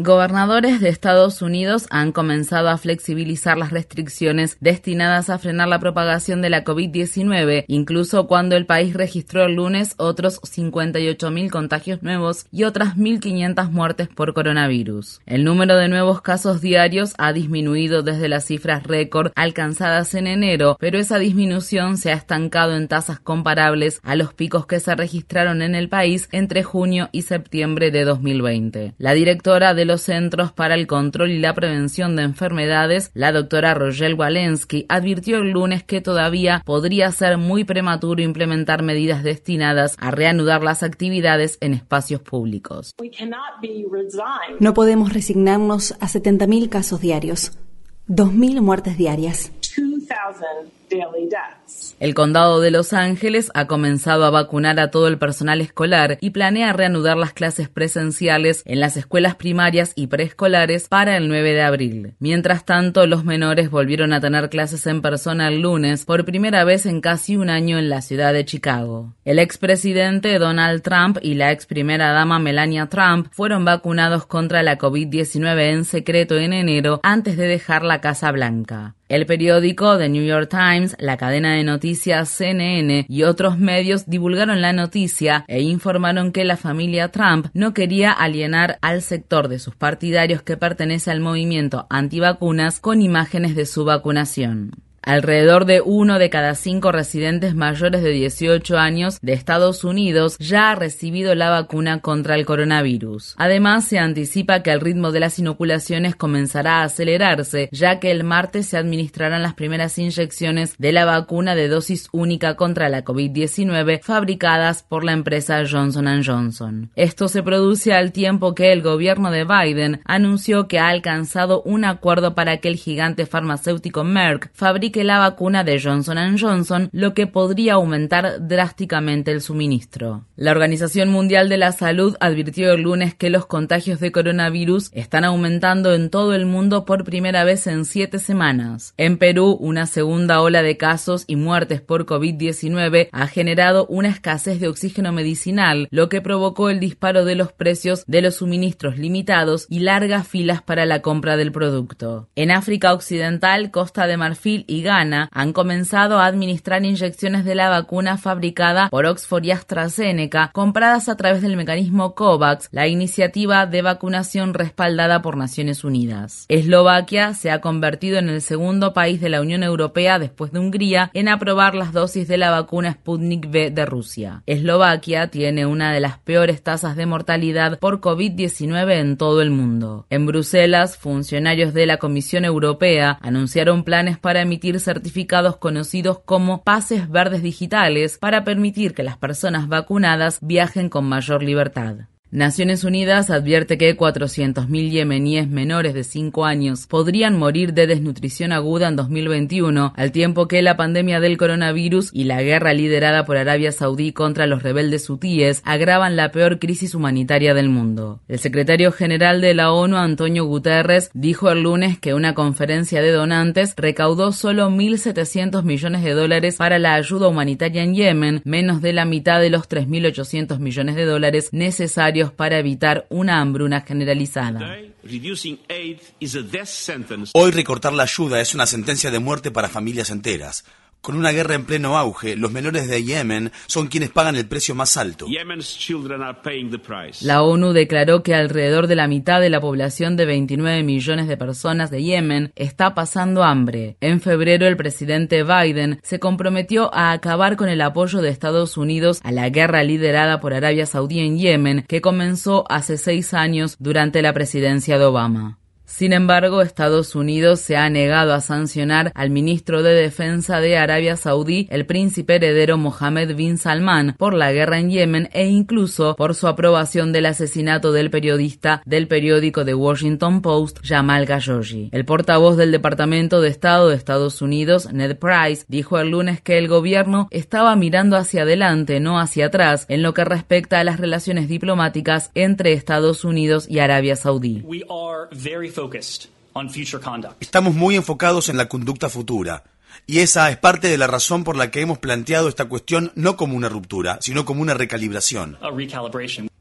Gobernadores de Estados Unidos han comenzado a flexibilizar las restricciones destinadas a frenar la propagación de la COVID-19, incluso cuando el país registró el lunes otros 58.000 contagios nuevos y otras 1.500 muertes por coronavirus. El número de nuevos casos diarios ha disminuido desde las cifras récord alcanzadas en enero, pero esa disminución se ha estancado en tasas comparables a los picos que se registraron en el país entre junio y septiembre de 2020. La directora de los Centros para el Control y la Prevención de Enfermedades, la doctora Rogel Walensky, advirtió el lunes que todavía podría ser muy prematuro implementar medidas destinadas a reanudar las actividades en espacios públicos. No podemos resignarnos a 70.000 casos diarios, 2.000 muertes diarias. El condado de Los Ángeles ha comenzado a vacunar a todo el personal escolar y planea reanudar las clases presenciales en las escuelas primarias y preescolares para el 9 de abril. Mientras tanto, los menores volvieron a tener clases en persona el lunes por primera vez en casi un año en la ciudad de Chicago. El expresidente Donald Trump y la ex primera dama Melania Trump fueron vacunados contra la COVID-19 en secreto en enero antes de dejar la Casa Blanca. El periódico The New York Times, la cadena de noticias CNN y otros medios divulgaron la noticia e informaron que la familia Trump no quería alienar al sector de sus partidarios que pertenece al movimiento antivacunas con imágenes de su vacunación. Alrededor de uno de cada cinco residentes mayores de 18 años de Estados Unidos ya ha recibido la vacuna contra el coronavirus. Además, se anticipa que el ritmo de las inoculaciones comenzará a acelerarse, ya que el martes se administrarán las primeras inyecciones de la vacuna de dosis única contra la COVID-19 fabricadas por la empresa Johnson Johnson. Esto se produce al tiempo que el gobierno de Biden anunció que ha alcanzado un acuerdo para que el gigante farmacéutico Merck fabrique la vacuna de Johnson Johnson, lo que podría aumentar drásticamente el suministro. La Organización Mundial de la Salud advirtió el lunes que los contagios de coronavirus están aumentando en todo el mundo por primera vez en siete semanas. En Perú, una segunda ola de casos y muertes por COVID-19 ha generado una escasez de oxígeno medicinal, lo que provocó el disparo de los precios de los suministros limitados y largas filas para la compra del producto. En África Occidental, Costa de Marfil y Ghana han comenzado a administrar inyecciones de la vacuna fabricada por Oxford y AstraZeneca, compradas a través del mecanismo COVAX, la iniciativa de vacunación respaldada por Naciones Unidas. Eslovaquia se ha convertido en el segundo país de la Unión Europea después de Hungría en aprobar las dosis de la vacuna Sputnik V de Rusia. Eslovaquia tiene una de las peores tasas de mortalidad por COVID-19 en todo el mundo. En Bruselas, funcionarios de la Comisión Europea anunciaron planes para emitir certificados conocidos como pases verdes digitales para permitir que las personas vacunadas viajen con mayor libertad. Naciones Unidas advierte que 400.000 yemeníes menores de 5 años podrían morir de desnutrición aguda en 2021, al tiempo que la pandemia del coronavirus y la guerra liderada por Arabia Saudí contra los rebeldes hutíes agravan la peor crisis humanitaria del mundo. El secretario general de la ONU, Antonio Guterres, dijo el lunes que una conferencia de donantes recaudó solo 1.700 millones de dólares para la ayuda humanitaria en Yemen, menos de la mitad de los 3.800 millones de dólares necesarios para evitar una hambruna generalizada. Hoy recortar la ayuda es una sentencia de muerte para familias enteras. Con una guerra en pleno auge, los menores de Yemen son quienes pagan el precio más alto. La ONU declaró que alrededor de la mitad de la población de 29 millones de personas de Yemen está pasando hambre. En febrero, el presidente Biden se comprometió a acabar con el apoyo de Estados Unidos a la guerra liderada por Arabia Saudí en Yemen, que comenzó hace seis años durante la presidencia de Obama. Sin embargo, Estados Unidos se ha negado a sancionar al ministro de Defensa de Arabia Saudí, el príncipe heredero Mohammed bin Salman, por la guerra en Yemen e incluso por su aprobación del asesinato del periodista del periódico The Washington Post, Jamal Khashoggi. El portavoz del Departamento de Estado de Estados Unidos, Ned Price, dijo el lunes que el gobierno estaba mirando hacia adelante, no hacia atrás, en lo que respecta a las relaciones diplomáticas entre Estados Unidos y Arabia Saudí. Estamos muy enfocados en la conducta futura. Y esa es parte de la razón por la que hemos planteado esta cuestión no como una ruptura, sino como una recalibración.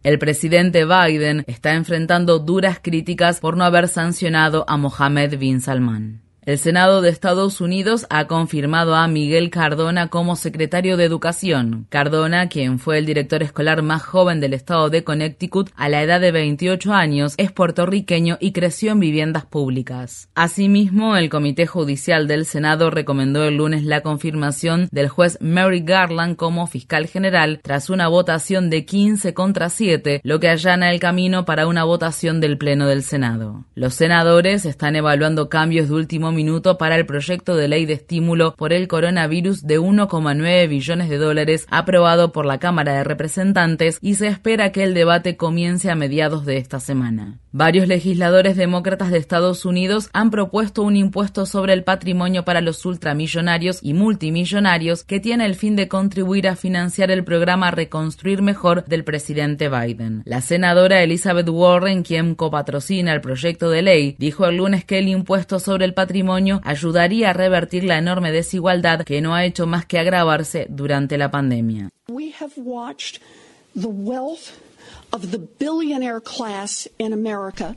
El presidente Biden está enfrentando duras críticas por no haber sancionado a Mohammed bin Salman. El Senado de Estados Unidos ha confirmado a Miguel Cardona como secretario de Educación. Cardona, quien fue el director escolar más joven del estado de Connecticut a la edad de 28 años, es puertorriqueño y creció en viviendas públicas. Asimismo, el Comité Judicial del Senado recomendó el lunes la confirmación del juez Mary Garland como fiscal general tras una votación de 15 contra 7, lo que allana el camino para una votación del Pleno del Senado. Los senadores están evaluando cambios de último minuto para el proyecto de ley de estímulo por el coronavirus de 1,9 billones de dólares aprobado por la Cámara de Representantes y se espera que el debate comience a mediados de esta semana. Varios legisladores demócratas de Estados Unidos han propuesto un impuesto sobre el patrimonio para los ultramillonarios y multimillonarios que tiene el fin de contribuir a financiar el programa Reconstruir Mejor del presidente Biden. La senadora Elizabeth Warren, quien copatrocina el proyecto de ley, dijo el lunes que el impuesto sobre el patrimonio ayudaría a revertir la enorme desigualdad que no ha hecho más que agravarse durante la pandemia.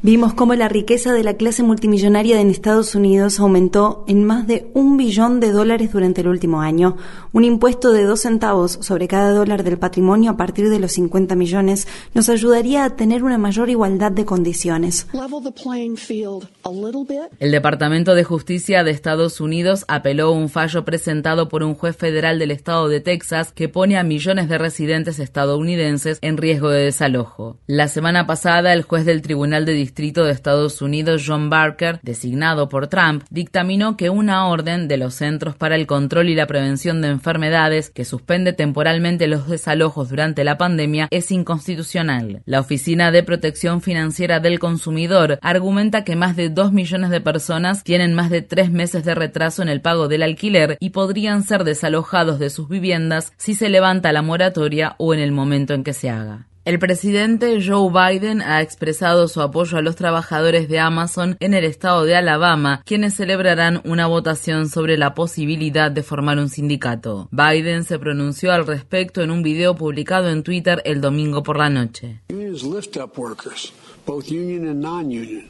Vimos cómo la riqueza de la clase multimillonaria en Estados Unidos aumentó en más de un billón de dólares durante el último año. Un impuesto de dos centavos sobre cada dólar del patrimonio a partir de los 50 millones nos ayudaría a tener una mayor igualdad de condiciones. El Departamento de Justicia de Estados Unidos apeló a un fallo presentado por un juez federal del estado de Texas que pone a millones de residentes estadounidenses en riesgo de La semana pasada, el juez del Tribunal de Distrito de Estados Unidos, John Barker, designado por Trump, dictaminó que una orden de los Centros para el Control y la Prevención de Enfermedades que suspende temporalmente los desalojos durante la pandemia es inconstitucional. La Oficina de Protección Financiera del Consumidor argumenta que más de 2 millones de personas tienen más de tres meses de retraso en el pago del alquiler y podrían ser desalojados de sus viviendas si se levanta la moratoria o en el momento en que se haga. El presidente Joe Biden ha expresado su apoyo a los trabajadores de Amazon en el estado de Alabama, quienes celebrarán una votación sobre la posibilidad de formar un sindicato. Biden se pronunció al respecto en un video publicado en Twitter el domingo por la noche.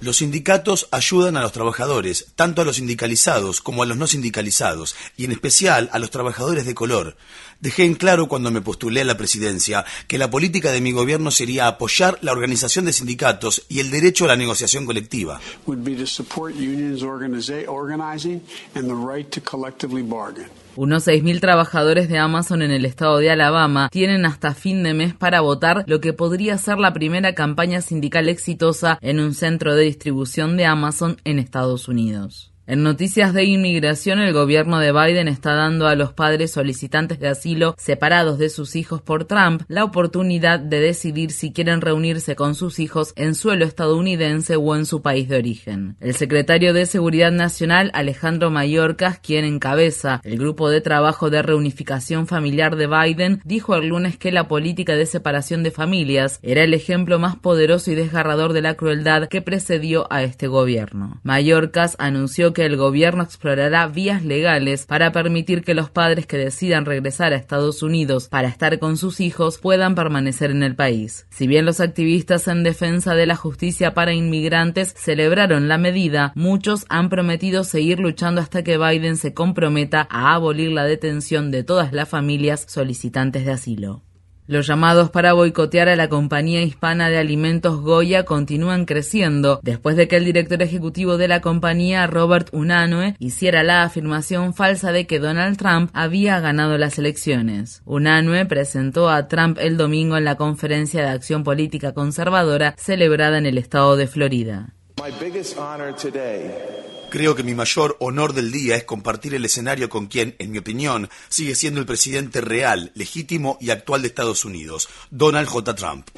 Los sindicatos ayudan a los trabajadores, tanto a los sindicalizados como a los no sindicalizados, y en especial a los trabajadores de color. Dejé en claro cuando me postulé a la presidencia que la política de mi gobierno sería apoyar la organización de sindicatos y el derecho a la negociación colectiva. Unos 6.000 trabajadores de Amazon en el estado de Alabama tienen hasta fin de mes para votar lo que podría ser la primera campaña sindical exitosa en un centro de distribución de Amazon en Estados Unidos. En noticias de inmigración, el gobierno de Biden está dando a los padres solicitantes de asilo separados de sus hijos por Trump la oportunidad de decidir si quieren reunirse con sus hijos en suelo estadounidense o en su país de origen. El secretario de Seguridad Nacional, Alejandro Mayorkas, quien encabeza el grupo de trabajo de reunificación familiar de Biden, dijo el lunes que la política de separación de familias era el ejemplo más poderoso y desgarrador de la crueldad que precedió a este gobierno. Mayorkas anunció que el gobierno explorará vías legales para permitir que los padres que decidan regresar a Estados Unidos para estar con sus hijos puedan permanecer en el país. Si bien los activistas en defensa de la justicia para inmigrantes celebraron la medida, muchos han prometido seguir luchando hasta que Biden se comprometa a abolir la detención de todas las familias solicitantes de asilo. Los llamados para boicotear a la compañía hispana de alimentos Goya continúan creciendo después de que el director ejecutivo de la compañía, Robert Unanue, hiciera la afirmación falsa de que Donald Trump había ganado las elecciones. Unanue presentó a Trump el domingo en la conferencia de acción política conservadora celebrada en el estado de Florida. Creo que mi mayor honor del día es compartir el escenario con quien, en mi opinión, sigue siendo el presidente real, legítimo y actual de Estados Unidos, Donald J. Trump.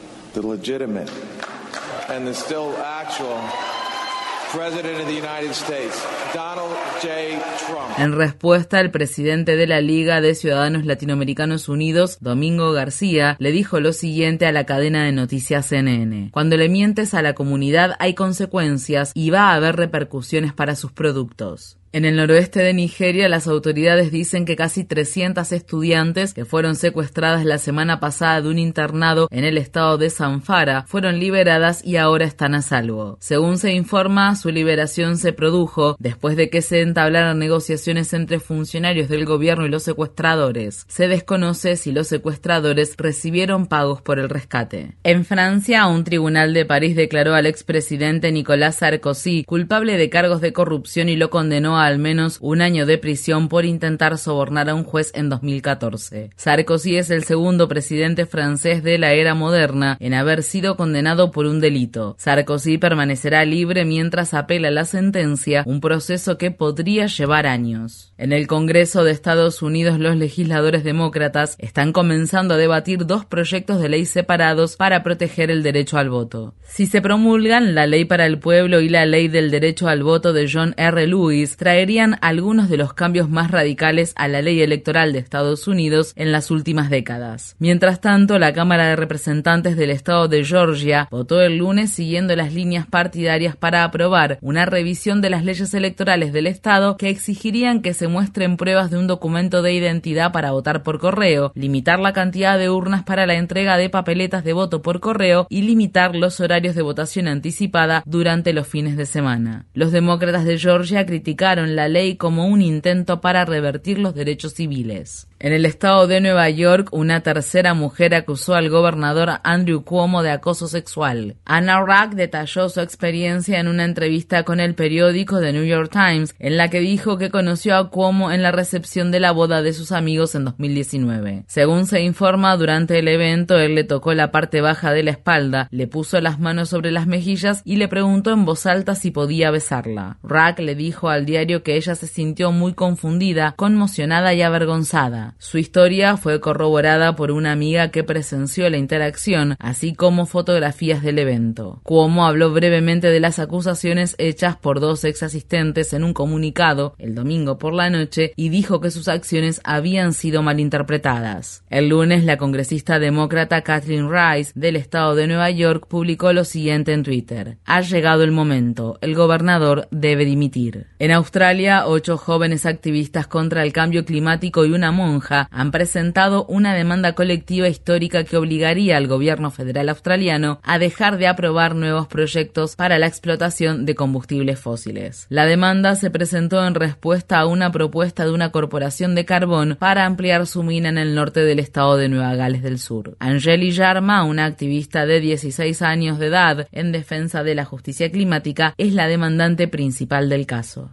En respuesta, el presidente de la Liga de Ciudadanos Latinoamericanos Unidos, Domingo García, le dijo lo siguiente a la cadena de noticias CNN. Cuando le mientes a la comunidad hay consecuencias y va a haber repercusiones para sus productos. En el noroeste de Nigeria, las autoridades dicen que casi 300 estudiantes que fueron secuestradas la semana pasada de un internado en el estado de Zamfara fueron liberadas y ahora están a salvo. Según se informa, su liberación se produjo después de que se entablaran negociaciones entre funcionarios del gobierno y los secuestradores. Se desconoce si los secuestradores recibieron pagos por el rescate. En Francia, un tribunal de París declaró al expresidente Nicolas Sarkozy culpable de cargos de corrupción y lo condenó a al menos un año de prisión por intentar sobornar a un juez en 2014. Sarkozy es el segundo presidente francés de la era moderna en haber sido condenado por un delito. Sarkozy permanecerá libre mientras apela la sentencia, un proceso que podría llevar años. En el Congreso de Estados Unidos, los legisladores demócratas están comenzando a debatir dos proyectos de ley separados para proteger el derecho al voto. Si se promulgan la Ley para el Pueblo y la Ley del Derecho al Voto de John R. Lewis, traerían algunos de los cambios más radicales a la ley electoral de Estados Unidos en las últimas décadas. Mientras tanto, la Cámara de Representantes del Estado de Georgia votó el lunes siguiendo las líneas partidarias para aprobar una revisión de las leyes electorales del Estado que exigirían que se muestren pruebas de un documento de identidad para votar por correo, limitar la cantidad de urnas para la entrega de papeletas de voto por correo y limitar los horarios de votación anticipada durante los fines de semana. Los demócratas de Georgia criticaron la ley como un intento para revertir los derechos civiles. En el estado de Nueva York, una tercera mujer acusó al gobernador Andrew Cuomo de acoso sexual. Anna Rack detalló su experiencia en una entrevista con el periódico The New York Times, en la que dijo que conoció a Cuomo en la recepción de la boda de sus amigos en 2019. Según se informa, durante el evento él le tocó la parte baja de la espalda, le puso las manos sobre las mejillas y le preguntó en voz alta si podía besarla. Rack le dijo al diario que ella se sintió muy confundida, conmocionada y avergonzada. Su historia fue corroborada por una amiga que presenció la interacción, así como fotografías del evento. Cuomo habló brevemente de las acusaciones hechas por dos ex asistentes en un comunicado el domingo por la noche y dijo que sus acciones habían sido malinterpretadas. El lunes, la congresista demócrata Kathleen Rice del estado de Nueva York publicó lo siguiente en Twitter. Ha llegado el momento. El gobernador debe dimitir. En Australia, ocho jóvenes activistas contra el cambio climático y una monja han presentado una demanda colectiva histórica que obligaría al gobierno federal australiano a dejar de aprobar nuevos proyectos para la explotación de combustibles fósiles. La demanda se presentó en respuesta a una propuesta de una corporación de carbón para ampliar su mina en el norte del estado de Nueva Gales del Sur. Angeli Yarma, una activista de 16 años de edad en defensa de la justicia climática, es la demandante principal del caso.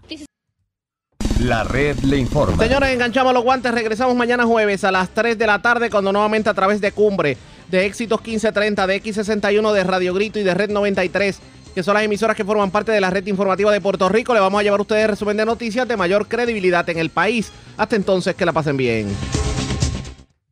La red le informa. Señores, enganchamos los guantes. Regresamos mañana jueves a las 3 de la tarde cuando nuevamente a través de Cumbre, de Éxitos 1530, de X61, de Radio Grito y de Red 93 que son las emisoras que forman parte de la red informativa de Puerto Rico. Le vamos a llevar a ustedes resumen de noticias de mayor credibilidad en el país. Hasta entonces, que la pasen bien.